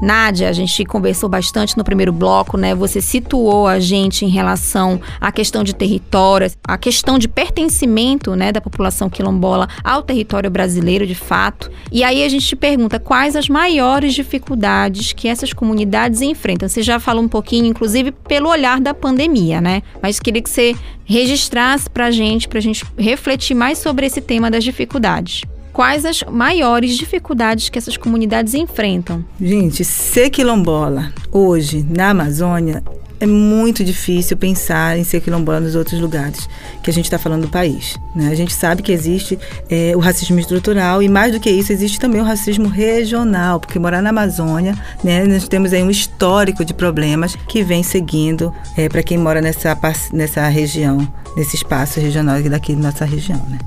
Nádia, a gente conversou bastante no primeiro bloco, né? Você situou a gente em relação à questão de território, a questão de pertencimento, né, da população quilombola ao território brasileiro, de fato. E aí a gente te pergunta quais as maiores dificuldades que essas comunidades enfrentam. Você já falou um pouquinho, inclusive, pelo olhar da pandemia, né? Mas queria que você registrasse pra gente, pra gente refletir mais sobre esse tema das dificuldades quais as maiores dificuldades que essas comunidades enfrentam? Gente, ser quilombola hoje na Amazônia é muito difícil pensar em ser quilombola nos outros lugares que a gente está falando do país. Né? A gente sabe que existe é, o racismo estrutural e, mais do que isso, existe também o racismo regional, porque morar na Amazônia, né, nós temos aí um histórico de problemas que vem seguindo é, para quem mora nessa, nessa região, nesse espaço regional daqui da nossa região. Né?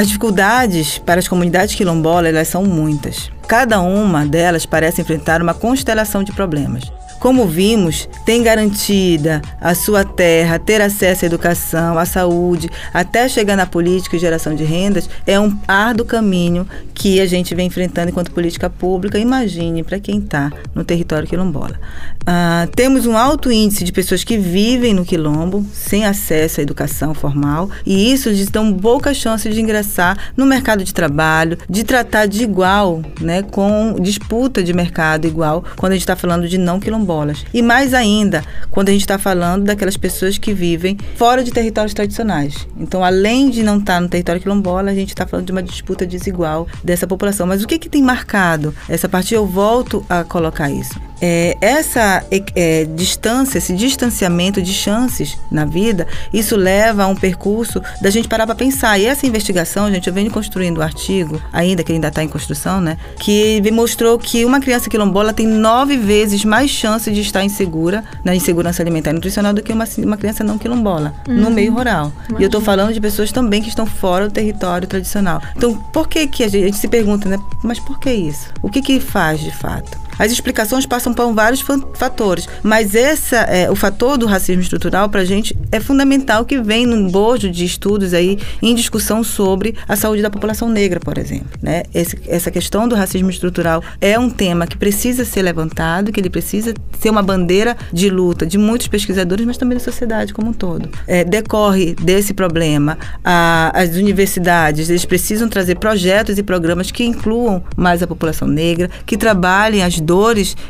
As dificuldades para as comunidades quilombolas elas são muitas. Cada uma delas parece enfrentar uma constelação de problemas. Como vimos, tem garantida a sua terra, ter acesso à educação, à saúde, até chegar na política e geração de rendas, é um árduo caminho que a gente vem enfrentando enquanto política pública. Imagine para quem está no território quilombola. Ah, temos um alto índice de pessoas que vivem no quilombo sem acesso à educação formal e isso lhes dá pouca chance de ingressar no mercado de trabalho, de tratar de igual, né, com disputa de mercado igual, quando a gente está falando de não quilombo quilombolas. E mais ainda, quando a gente está falando daquelas pessoas que vivem fora de territórios tradicionais. Então, além de não estar no território quilombola, a gente está falando de uma disputa desigual dessa população. Mas o que, que tem marcado essa parte? Eu volto a colocar isso. É, essa é, é, distância, esse distanciamento de chances na vida, isso leva a um percurso da gente parar para pensar. E essa investigação, gente, eu venho construindo um artigo, ainda que ainda está em construção, né, que mostrou que uma criança quilombola tem nove vezes mais chance de estar insegura na insegurança alimentar e nutricional do que uma, uma criança não quilombola uhum. no meio rural. Imagina. E eu estou falando de pessoas também que estão fora do território tradicional. Então, por que que a gente, a gente se pergunta, né? Mas por que isso? O que que faz de fato? As explicações passam por vários fatores, mas essa, é, o fator do racismo estrutural para a gente é fundamental que vem num bojo de estudos aí em discussão sobre a saúde da população negra, por exemplo. Né? Esse, essa questão do racismo estrutural é um tema que precisa ser levantado, que ele precisa ser uma bandeira de luta de muitos pesquisadores, mas também da sociedade como um todo. É, decorre desse problema a, as universidades, eles precisam trazer projetos e programas que incluam mais a população negra, que trabalhem as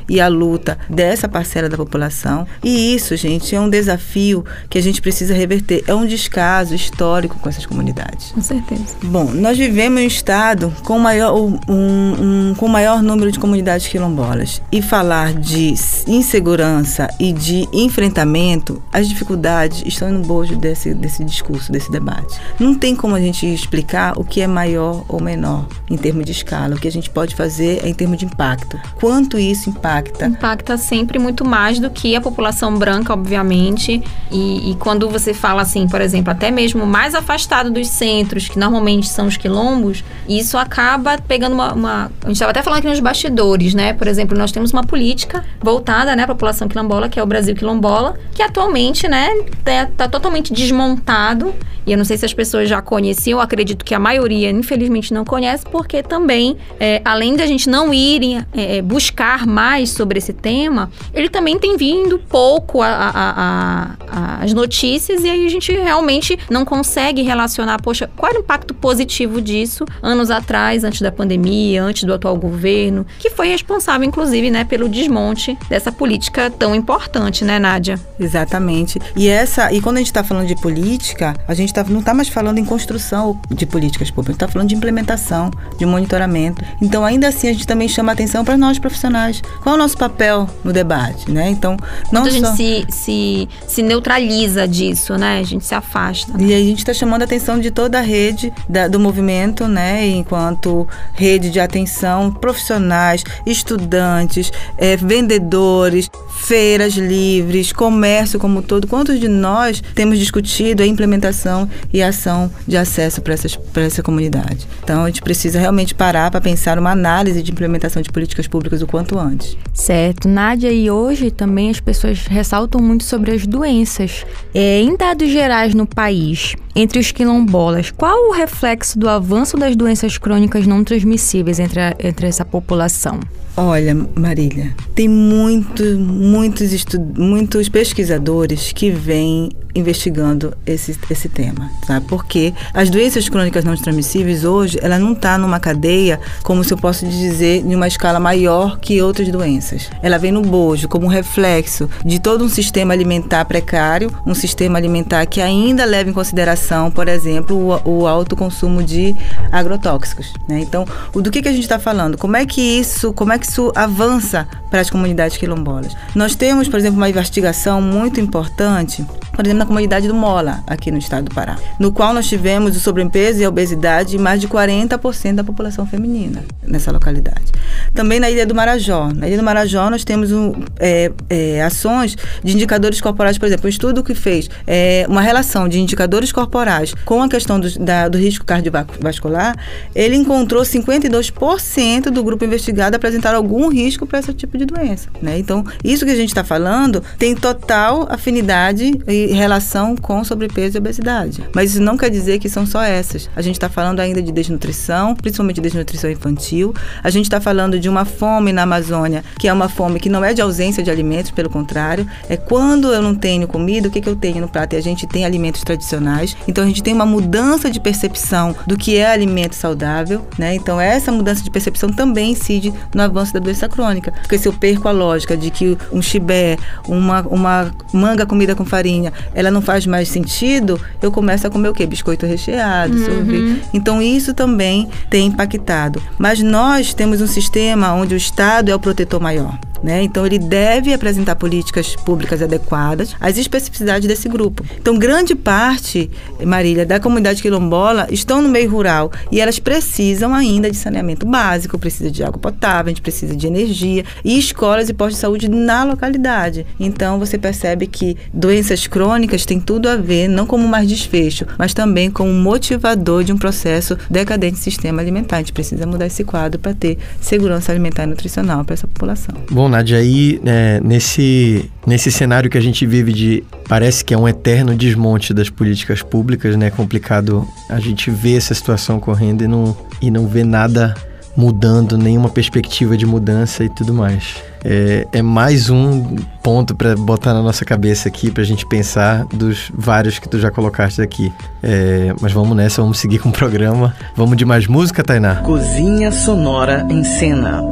e a luta dessa parcela da população. E isso, gente, é um desafio que a gente precisa reverter. É um descaso histórico com essas comunidades. Com certeza. Bom, nós vivemos em um estado com maior, um, um, com maior número de comunidades quilombolas. E falar de insegurança e de enfrentamento, as dificuldades estão no bojo desse, desse discurso, desse debate. Não tem como a gente explicar o que é maior ou menor em termos de escala. O que a gente pode fazer é em termos de impacto. Quanto quanto isso impacta? Impacta sempre muito mais do que a população branca, obviamente. E, e quando você fala assim, por exemplo, até mesmo mais afastado dos centros, que normalmente são os quilombos, isso acaba pegando uma. uma... a gente estava até falando aqui nos bastidores, né? Por exemplo, nós temos uma política voltada né, à população quilombola, que é o Brasil Quilombola, que atualmente, né, está tá totalmente desmontado. E eu não sei se as pessoas já conheciam, acredito que a maioria, infelizmente, não conhece, porque também, é, além de a gente não irem é, buscar buscar mais sobre esse tema, ele também tem vindo pouco a, a, a, as notícias e aí a gente realmente não consegue relacionar, poxa, qual o impacto positivo disso anos atrás, antes da pandemia, antes do atual governo, que foi responsável, inclusive, né, pelo desmonte dessa política tão importante, né, Nádia? Exatamente. E essa, e quando a gente está falando de política, a gente tá, não está mais falando em construção de políticas públicas, está falando de implementação, de monitoramento. Então, ainda assim, a gente também chama atenção para nós profissionais profissionais. Qual é o nosso papel no debate, né? Então, não Quando só... a gente se, se, se neutraliza disso, né? A gente se afasta. Né? E aí a gente está chamando a atenção de toda a rede da, do movimento, né? Enquanto rede de atenção, profissionais, estudantes, é, vendedores, feiras livres, comércio como todo. Quantos de nós temos discutido a implementação e ação de acesso para essa comunidade? Então, a gente precisa realmente parar para pensar uma análise de implementação de políticas públicas o quanto antes. Certo. Nádia, e hoje também as pessoas ressaltam muito sobre as doenças. É, em dados gerais no país, entre os quilombolas, qual o reflexo do avanço das doenças crônicas não transmissíveis entre, a, entre essa população? Olha, Marília, tem muito, muitos, muitos pesquisadores que vêm investigando esse, esse tema, sabe? Porque as doenças crônicas não transmissíveis hoje, ela não está numa cadeia, como se eu posso dizer, em uma escala maior que outras doenças. Ela vem no bojo como reflexo de todo um sistema alimentar precário, um sistema alimentar que ainda leva em consideração, por exemplo, o, o alto consumo de agrotóxicos, né? Então, o, do que, que a gente está falando? Como é que isso, como é isso avança para as comunidades quilombolas? Nós temos, por exemplo, uma investigação muito importante por exemplo, na comunidade do Mola, aqui no estado do Pará, no qual nós tivemos o sobrepeso e a obesidade de mais de 40% da população feminina nessa localidade. Também na Ilha do Marajó. Na Ilha do Marajó nós temos um, é, é, ações de indicadores corporais, por exemplo, um estudo que fez é, uma relação de indicadores corporais com a questão do, da, do risco cardiovascular, ele encontrou 52% do grupo investigado apresentar algum risco para esse tipo de doença. Né? Então, isso que a gente está falando tem total afinidade e relação com sobrepeso e obesidade. Mas isso não quer dizer que são só essas. A gente está falando ainda de desnutrição, principalmente desnutrição infantil. A gente está falando de uma fome na Amazônia, que é uma fome que não é de ausência de alimentos, pelo contrário, é quando eu não tenho comida, o que, que eu tenho no prato? E a gente tem alimentos tradicionais, então a gente tem uma mudança de percepção do que é alimento saudável, né? Então essa mudança de percepção também incide no avanço da doença crônica, porque se eu perco a lógica de que um chibé, uma, uma manga comida com farinha, ela não faz mais sentido, eu começo a comer o quê? Biscoito recheado, Uhum. sorvete. Então isso também tem impactado. Mas nós temos um sistema onde o Estado é o protetor maior. Né? Então ele deve apresentar políticas públicas adequadas às especificidades desse grupo. Então grande parte, Marília, da comunidade quilombola estão no meio rural e elas precisam ainda de saneamento básico, precisa de água potável, a gente precisa de energia e escolas e postos de saúde na localidade. Então você percebe que doenças crônicas têm tudo a ver não como mais desfecho, mas também como motivador de um processo decadente do sistema alimentar. A gente precisa mudar esse quadro para ter segurança alimentar e nutricional para essa população. Bom, Nádia, aí é, nesse, nesse cenário que a gente vive de. Parece que é um eterno desmonte das políticas públicas, né? É complicado a gente ver essa situação correndo e não, e não ver nada mudando, nenhuma perspectiva de mudança e tudo mais. É, é mais um ponto para botar na nossa cabeça aqui, pra gente pensar dos vários que tu já colocaste aqui. É, mas vamos nessa, vamos seguir com o programa. Vamos de mais música, Tainá? Cozinha Sonora em Cena.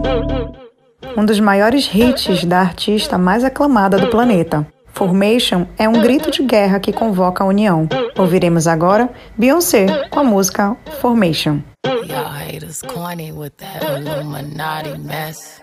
Um dos maiores hits da artista mais aclamada do planeta. Formation é um grito de guerra que convoca a união. Ouviremos agora Beyoncé com a música Formation. Y'all haters corny with that Illuminati mess.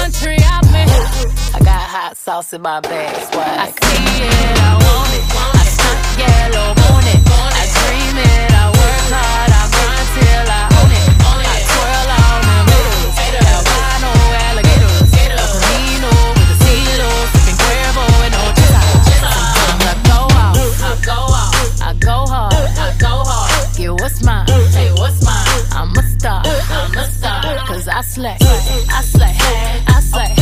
country I'm in. I got hot sauce in my bag, swag. I see it, I want it. I stunt yellow, want it. I dream it, I work hard, I grind till I own it. I twirl on them haters, albino alligators. El Camino with the CeeLo, sipping Cuervo and no Sometimes I go out, I go out, I go hard, I go hard. Get what's mine, hey, what's mine? I'm a star, I slay, I slay, I slay,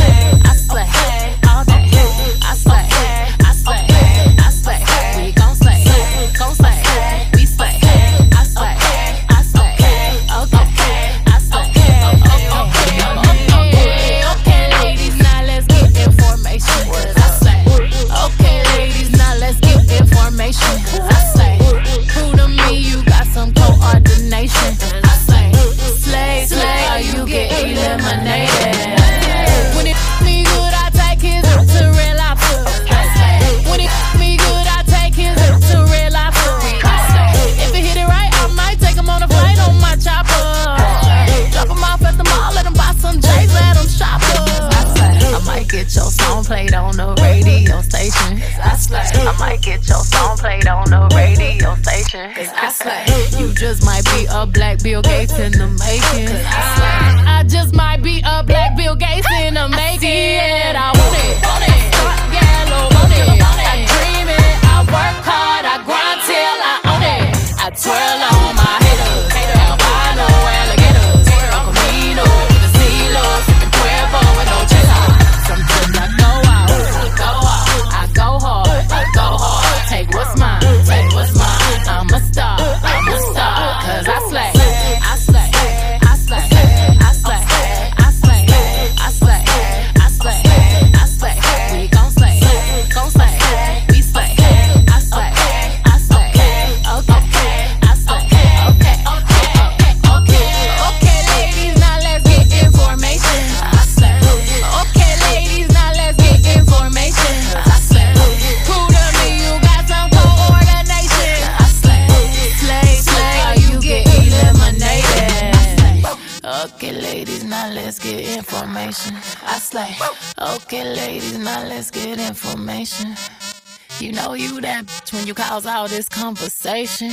You know you that bitch when you cause all this conversation.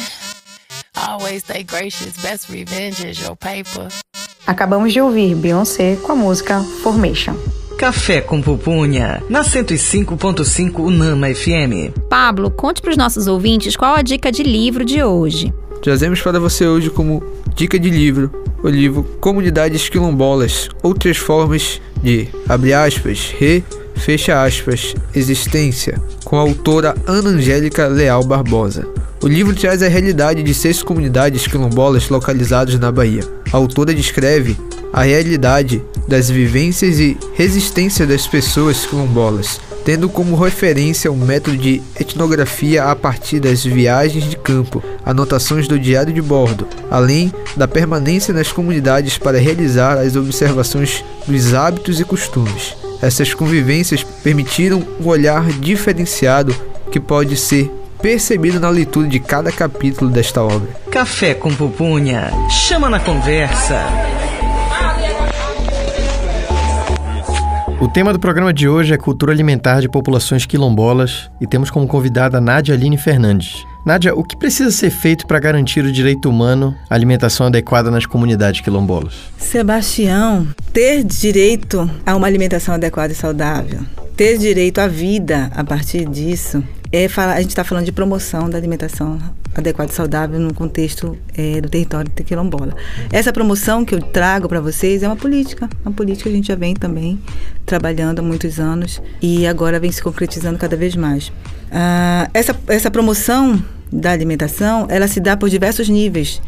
Always stay gracious, best revenge is your paper. Acabamos de ouvir Beyoncé com a música Formation. Café com Pupunha, na 105.5 Unama FM. Pablo, conte para os nossos ouvintes qual a dica de livro de hoje. Trazemos para você hoje como dica de livro o livro Comunidades Quilombolas, outras formas de, abre aspas, re, fecha aspas, existência, com a autora Ana Angélica Leal Barbosa. O livro traz a realidade de seis comunidades quilombolas localizadas na Bahia. A autora descreve a realidade das vivências e resistência das pessoas quilombolas, tendo como referência o método de etnografia a partir das viagens de campo, anotações do diário de bordo, além da permanência nas comunidades para realizar as observações dos hábitos e costumes. Essas convivências permitiram um olhar diferenciado que pode ser percebido na leitura de cada capítulo desta obra. Café com Pupunha, chama na conversa. O tema do programa de hoje é cultura alimentar de populações quilombolas e temos como convidada Nádia Aline Fernandes. Nádia, o que precisa ser feito para garantir o direito humano à alimentação adequada nas comunidades quilombolas? Sebastião, ter direito a uma alimentação adequada e saudável, ter direito à vida a partir disso, é falar, a gente está falando de promoção da alimentação adequada e saudável no contexto é, do território quilombola. Essa promoção que eu trago para vocês é uma política, uma política que a gente já vem também trabalhando há muitos anos e agora vem se concretizando cada vez mais. Ah, essa, essa promoção da alimentação, ela se dá por diversos níveis.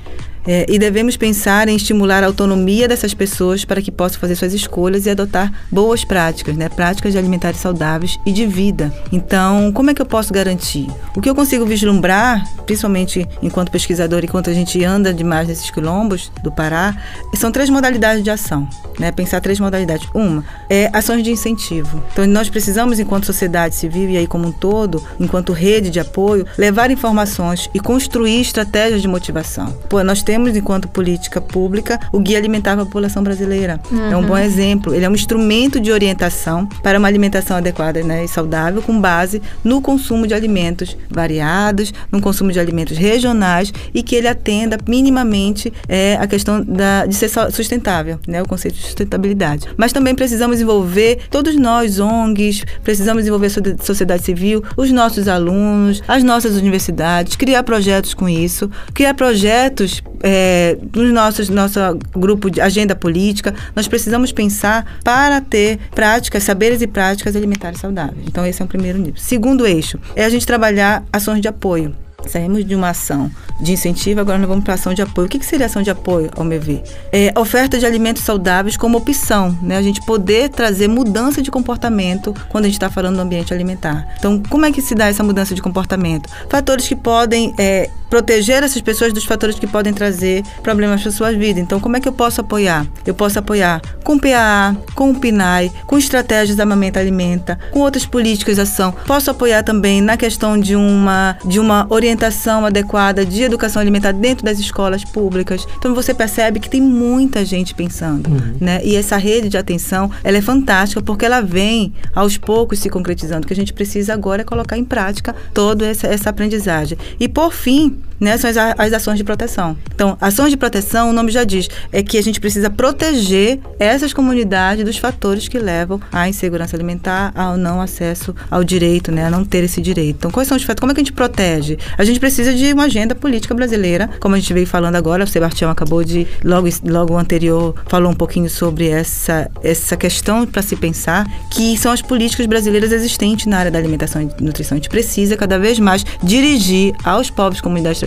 É, e devemos pensar em estimular a autonomia dessas pessoas para que possam fazer suas escolhas e adotar boas práticas, né? práticas de alimentares saudáveis e de vida. Então, como é que eu posso garantir? O que eu consigo vislumbrar, principalmente enquanto pesquisador, enquanto a gente anda demais nesses quilombos do Pará, são três modalidades de ação. Né? Pensar três modalidades. Uma é ações de incentivo. Então, nós precisamos, enquanto sociedade civil e aí como um todo, enquanto rede de apoio, levar informações e construir estratégias de motivação. Pô, nós temos temos, enquanto política pública, o Guia Alimentar para a População Brasileira. Uhum. É um bom exemplo. Ele é um instrumento de orientação para uma alimentação adequada né, e saudável, com base no consumo de alimentos variados, no consumo de alimentos regionais e que ele atenda minimamente é, a questão da, de ser sustentável, né, o conceito de sustentabilidade. Mas também precisamos envolver todos nós, ONGs, precisamos envolver a sociedade civil, os nossos alunos, as nossas universidades, criar projetos com isso, criar projetos é, nos nossos nosso grupo de agenda política, nós precisamos pensar para ter práticas, saberes e práticas alimentares saudáveis. Então, esse é o primeiro nível. Segundo eixo é a gente trabalhar ações de apoio. Saímos de uma ação de incentivo, agora nós vamos para ação de apoio. O que, que seria ação de apoio, ao meu ver? É oferta de alimentos saudáveis como opção, né? A gente poder trazer mudança de comportamento quando a gente está falando do ambiente alimentar. Então, como é que se dá essa mudança de comportamento? Fatores que podem é, proteger essas pessoas dos fatores que podem trazer problemas para sua vida. Então, como é que eu posso apoiar? Eu posso apoiar com PAA, com o PNAE, com estratégias da Amamenta Alimenta, com outras políticas de ação. Posso apoiar também na questão de uma, de uma orientação adequada de educação alimentar dentro das escolas públicas. Então, você percebe que tem muita gente pensando, uhum. né? E essa rede de atenção, ela é fantástica porque ela vem aos poucos se concretizando. O que a gente precisa agora é colocar em prática toda essa, essa aprendizagem. E, por fim, um, né, são as, as, ações de proteção. Então, ações de proteção, o nome já diz, é que a gente precisa proteger essas comunidades dos fatores que levam à insegurança alimentar, ao não acesso ao direito, né, a não ter esse direito. Então, quais são os fatores? Como é que a gente protege? A gente precisa de uma agenda política brasileira, como a gente veio falando agora, o Sebastião acabou de, logo, logo anterior, falou um pouquinho sobre essa, essa questão para se pensar, que são as políticas brasileiras existentes na área da alimentação e nutrição. A gente precisa cada vez mais dirigir aos povos comunidades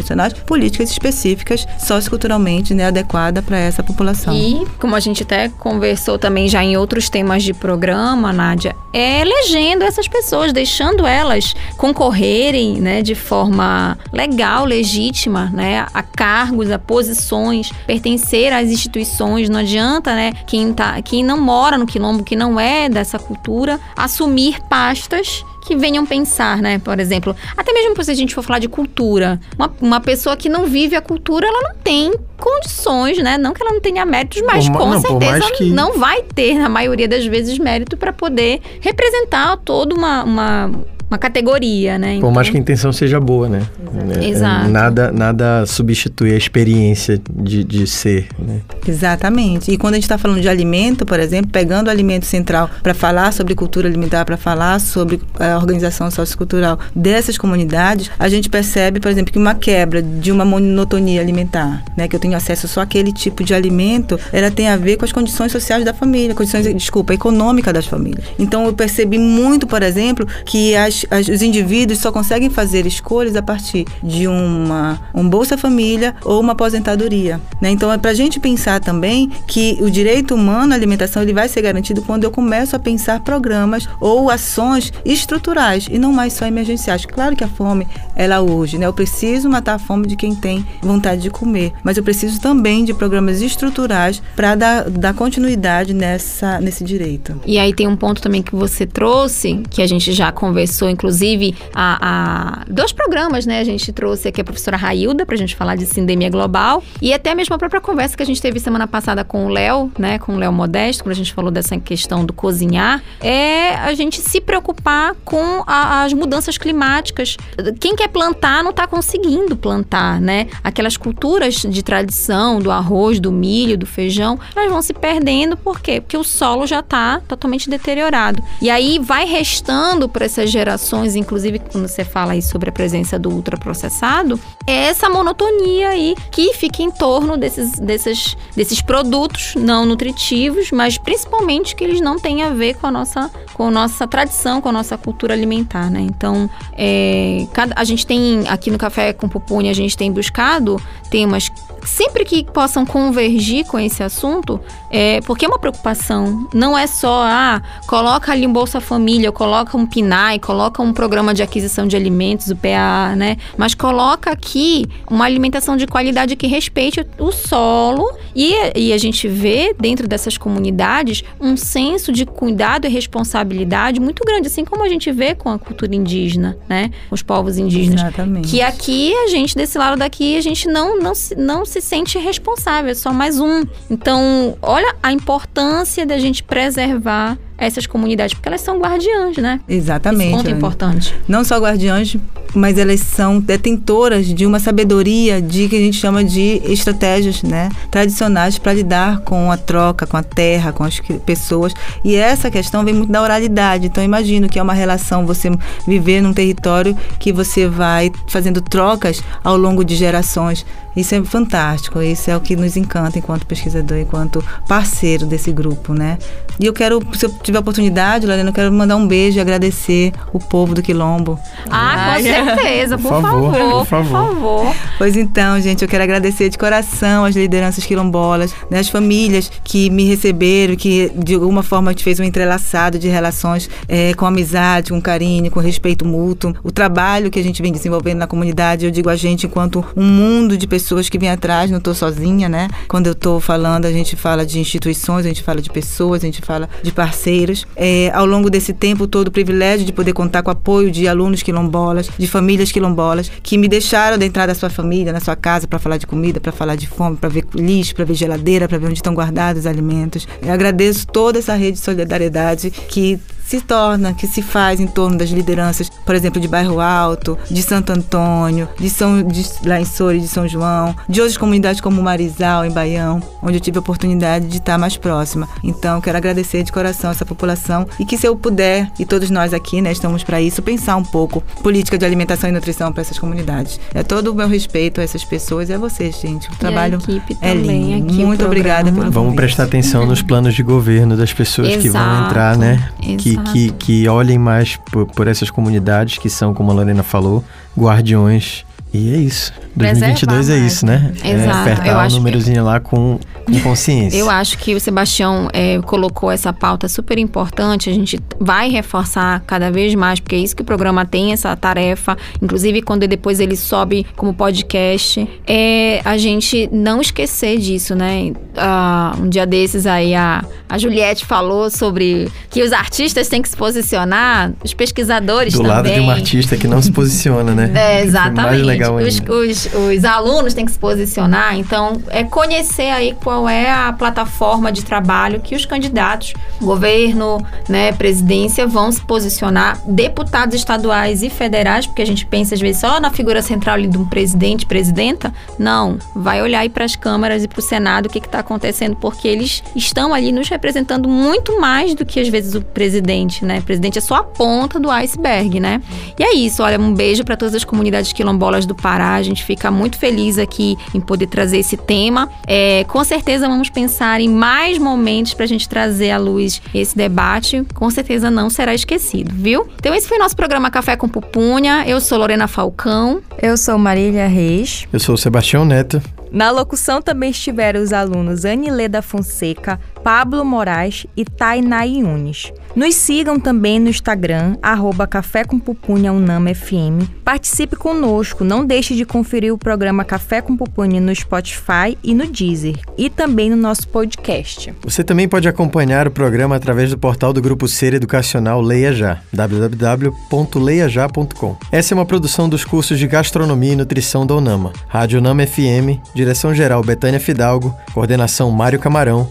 políticas específicas socioculturalmente né, adequada para essa população. E, como a gente até conversou também já em outros temas de programa, Nádia, é elegendo essas pessoas, deixando elas concorrerem né, de forma legal, legítima, né, a cargos, a posições, pertencer às instituições. Não adianta né, quem, tá, quem não mora no quilombo, que não é dessa cultura, assumir pastas que venham pensar, né? Por exemplo, até mesmo se a gente for falar de cultura, uma, uma pessoa que não vive a cultura, ela não tem condições, né? Não que ela não tenha méritos, mas por, com não, certeza que... não vai ter, na maioria das vezes, mérito para poder representar toda uma, uma uma categoria, né? Por então... mais que a intenção seja boa, né? né? Exato. Nada, nada substitui a experiência de, de ser, né? Exatamente. E quando a gente está falando de alimento, por exemplo, pegando o alimento central para falar sobre cultura alimentar, para falar sobre a organização sociocultural dessas comunidades, a gente percebe, por exemplo, que uma quebra de uma monotonia alimentar, né, que eu tenho acesso só àquele tipo de alimento, ela tem a ver com as condições sociais da família, condições, desculpa, econômicas das famílias. Então eu percebi muito, por exemplo, que as, as, os indivíduos só conseguem fazer escolhas a partir de uma um Bolsa Família ou uma aposentadoria. Né? Então é para a gente pensar também que o direito humano à alimentação ele vai ser garantido quando eu começo a pensar programas ou ações estruturais e não mais só emergenciais. Claro que a fome ela urge, né? Eu preciso matar a fome de quem tem vontade de comer, mas eu preciso também de programas estruturais para dar, dar continuidade nessa nesse direito. E aí tem um ponto também que você trouxe, que a gente já conversou, inclusive, a, a dois programas, né? A gente trouxe aqui a professora Railda para a gente falar de sindemia global e até mesmo a própria conversa que a gente teve semana passada com o Léo, né? Com o Léo Modesto, quando a gente falou dessa questão do cozinhar, é a gente se preocupar com a, as mudanças climáticas. Quem quer plantar não está conseguindo plantar, né? Aquelas culturas de tradição do arroz, do milho, do feijão, elas vão se perdendo, por quê? Porque o solo já está totalmente deteriorado. E aí vai restando para essas gerações, inclusive quando você fala aí sobre a presença do ultraprocessado, é essa monotonia aí que fica em torno desses, desses, desses produtos não nutritivos, mas principalmente que eles não têm a ver com a nossa, com a nossa tradição, com a nossa cultura alimentar, né? Então, é, cada, a gente tem aqui no Café com Pupunha, a gente tem buscado temas sempre que possam convergir com esse assunto, é, porque é uma preocupação. Não é só, ah, coloca ali um Bolsa Família, coloca um PNAE, coloca um programa de aquisição de alimentos, o PA, né? Mas coloca aqui uma alimentação de qualidade que respeite o solo e, e a gente vê dentro dessas comunidades um senso de cuidado e responsabilidade muito grande, assim como a gente vê com a cultura indígena, né? Os povos indígenas. Exatamente. Que aqui a gente, desse lado daqui, a gente não, não, se- não se sente responsável, é só mais um. Então, olha a importância da gente preservar essas comunidades, porque elas são guardiãs, né? Exatamente. Esse ponto é importante. Não só guardiãs, mas elas são detentoras de uma sabedoria de que a gente chama de estratégias, né, tradicionais para lidar com a troca, com a terra, com as pessoas. E essa questão vem muito da oralidade. Então imagino que é uma relação você viver num território que você vai fazendo trocas ao longo de gerações. Isso é fantástico. Isso é o que nos encanta enquanto pesquisador, enquanto parceiro desse grupo, né? E eu quero, se eu tiver oportunidade, Lorena, eu quero mandar um beijo e agradecer o povo do Quilombo. Ah, com certeza, por, Por favor, favor, por favor. favor. Pois então, gente, eu quero agradecer de coração as lideranças quilombolas, né, as famílias que me receberam, que de alguma forma a gente fez um entrelaçado de relações eh, com amizade, com carinho, com respeito mútuo. O trabalho que a gente vem desenvolvendo na comunidade, eu digo a gente enquanto um mundo de pessoas que vem atrás, não estou sozinha, né? Quando eu estou falando, a gente fala de instituições, a gente fala de pessoas, a gente fala de parceiros. Eh, ao longo desse tempo todo, o privilégio de poder contar com o apoio de alunos quilombolas, de famílias quilombolas, que me deixaram de entrar da sua família, na sua casa, para falar de comida, para falar de fome, para ver lixo, para ver geladeira, para ver onde estão guardados os alimentos. Eu agradeço toda essa rede de solidariedade que se torna, que se faz em torno das lideranças, por exemplo, de Bairro Alto, de Santo Antônio, de São de, lá em Soure, de São João, de outras comunidades como Marizal, em Baião, onde eu tive a oportunidade de estar mais próxima. Então, quero agradecer de coração essa população e que se eu puder, e todos nós aqui, né, estamos para isso, pensar um pouco política de alimentação e nutrição para essas comunidades. É todo o meu respeito a essas pessoas e a vocês, gente. O trabalho equipe é também, lindo. Muito obrigada pelo Vamos convite. prestar atenção nos planos de governo das pessoas que vão Exato, entrar, né? Exato. que, que olhem mais por, por essas comunidades que são, como a Lorena falou, guardiões. E é isso. 2022 é mais. isso, né? Exato, É eu apertar o acho que- númerozinho lá com, com *laughs* consciência. Eu acho que o Sebastião é, colocou essa pauta super importante. A gente vai reforçar cada vez mais, porque é isso que o programa tem, essa tarefa. Inclusive, quando depois ele sobe como podcast, é a gente não esquecer disso, né? Ah, um dia desses aí, a, a Juliette falou sobre que os artistas têm que se posicionar, os pesquisadores Do também. lado de um artista que não se posiciona, né? *laughs* É, O exatamente. Legal os, os, os alunos têm que se posicionar, então é conhecer aí qual é a plataforma de trabalho que os candidatos, governo, né, presidência, vão se posicionar, deputados estaduais e federais, porque a gente pensa às vezes só na figura central ali de um presidente, presidenta. Não, vai olhar aí para as câmaras e para o Senado o que está acontecendo, porque eles estão ali nos representando muito mais do que às vezes o presidente, né? O presidente é só a ponta do iceberg, né? E é isso, olha, um beijo para todas as comunidades quilombolas do Pará. A gente fica muito feliz aqui em poder trazer esse tema. É, com certeza vamos pensar em mais momentos para a gente trazer à luz esse debate. Com certeza não será esquecido, viu? Então esse foi nosso programa Café com Pupunha. Eu sou Lorena Falcão. Eu sou Marília Reis. Eu sou o Sebastião Neto. Na locução também estiveram os alunos Anileda Fonseca, Pablo Moraes e Tainá Yunes. Nos sigam também no Instagram, arroba Café com Pupunha Unama FM. Participe conosco, não deixe de conferir o programa Café com Pupunha no Spotify e no Deezer, e também no nosso podcast. Você também pode acompanhar o programa através do portal do Grupo Ser Educacional Leia Já, www.leiajá.com. Essa é uma produção dos cursos de Gastronomia e Nutrição da Unama. Rádio Unama FM, Direção-Geral Betânia Fidalgo, Coordenação Mário Camarão,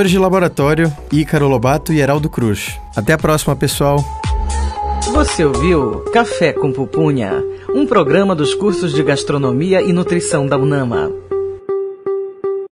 Operadores de Laboratório Ícaro Lobato e Heraldo Cruz. Até a próxima, pessoal! Você ouviu Café com Pupunha, um programa dos cursos de Gastronomia e Nutrição da UNAMA.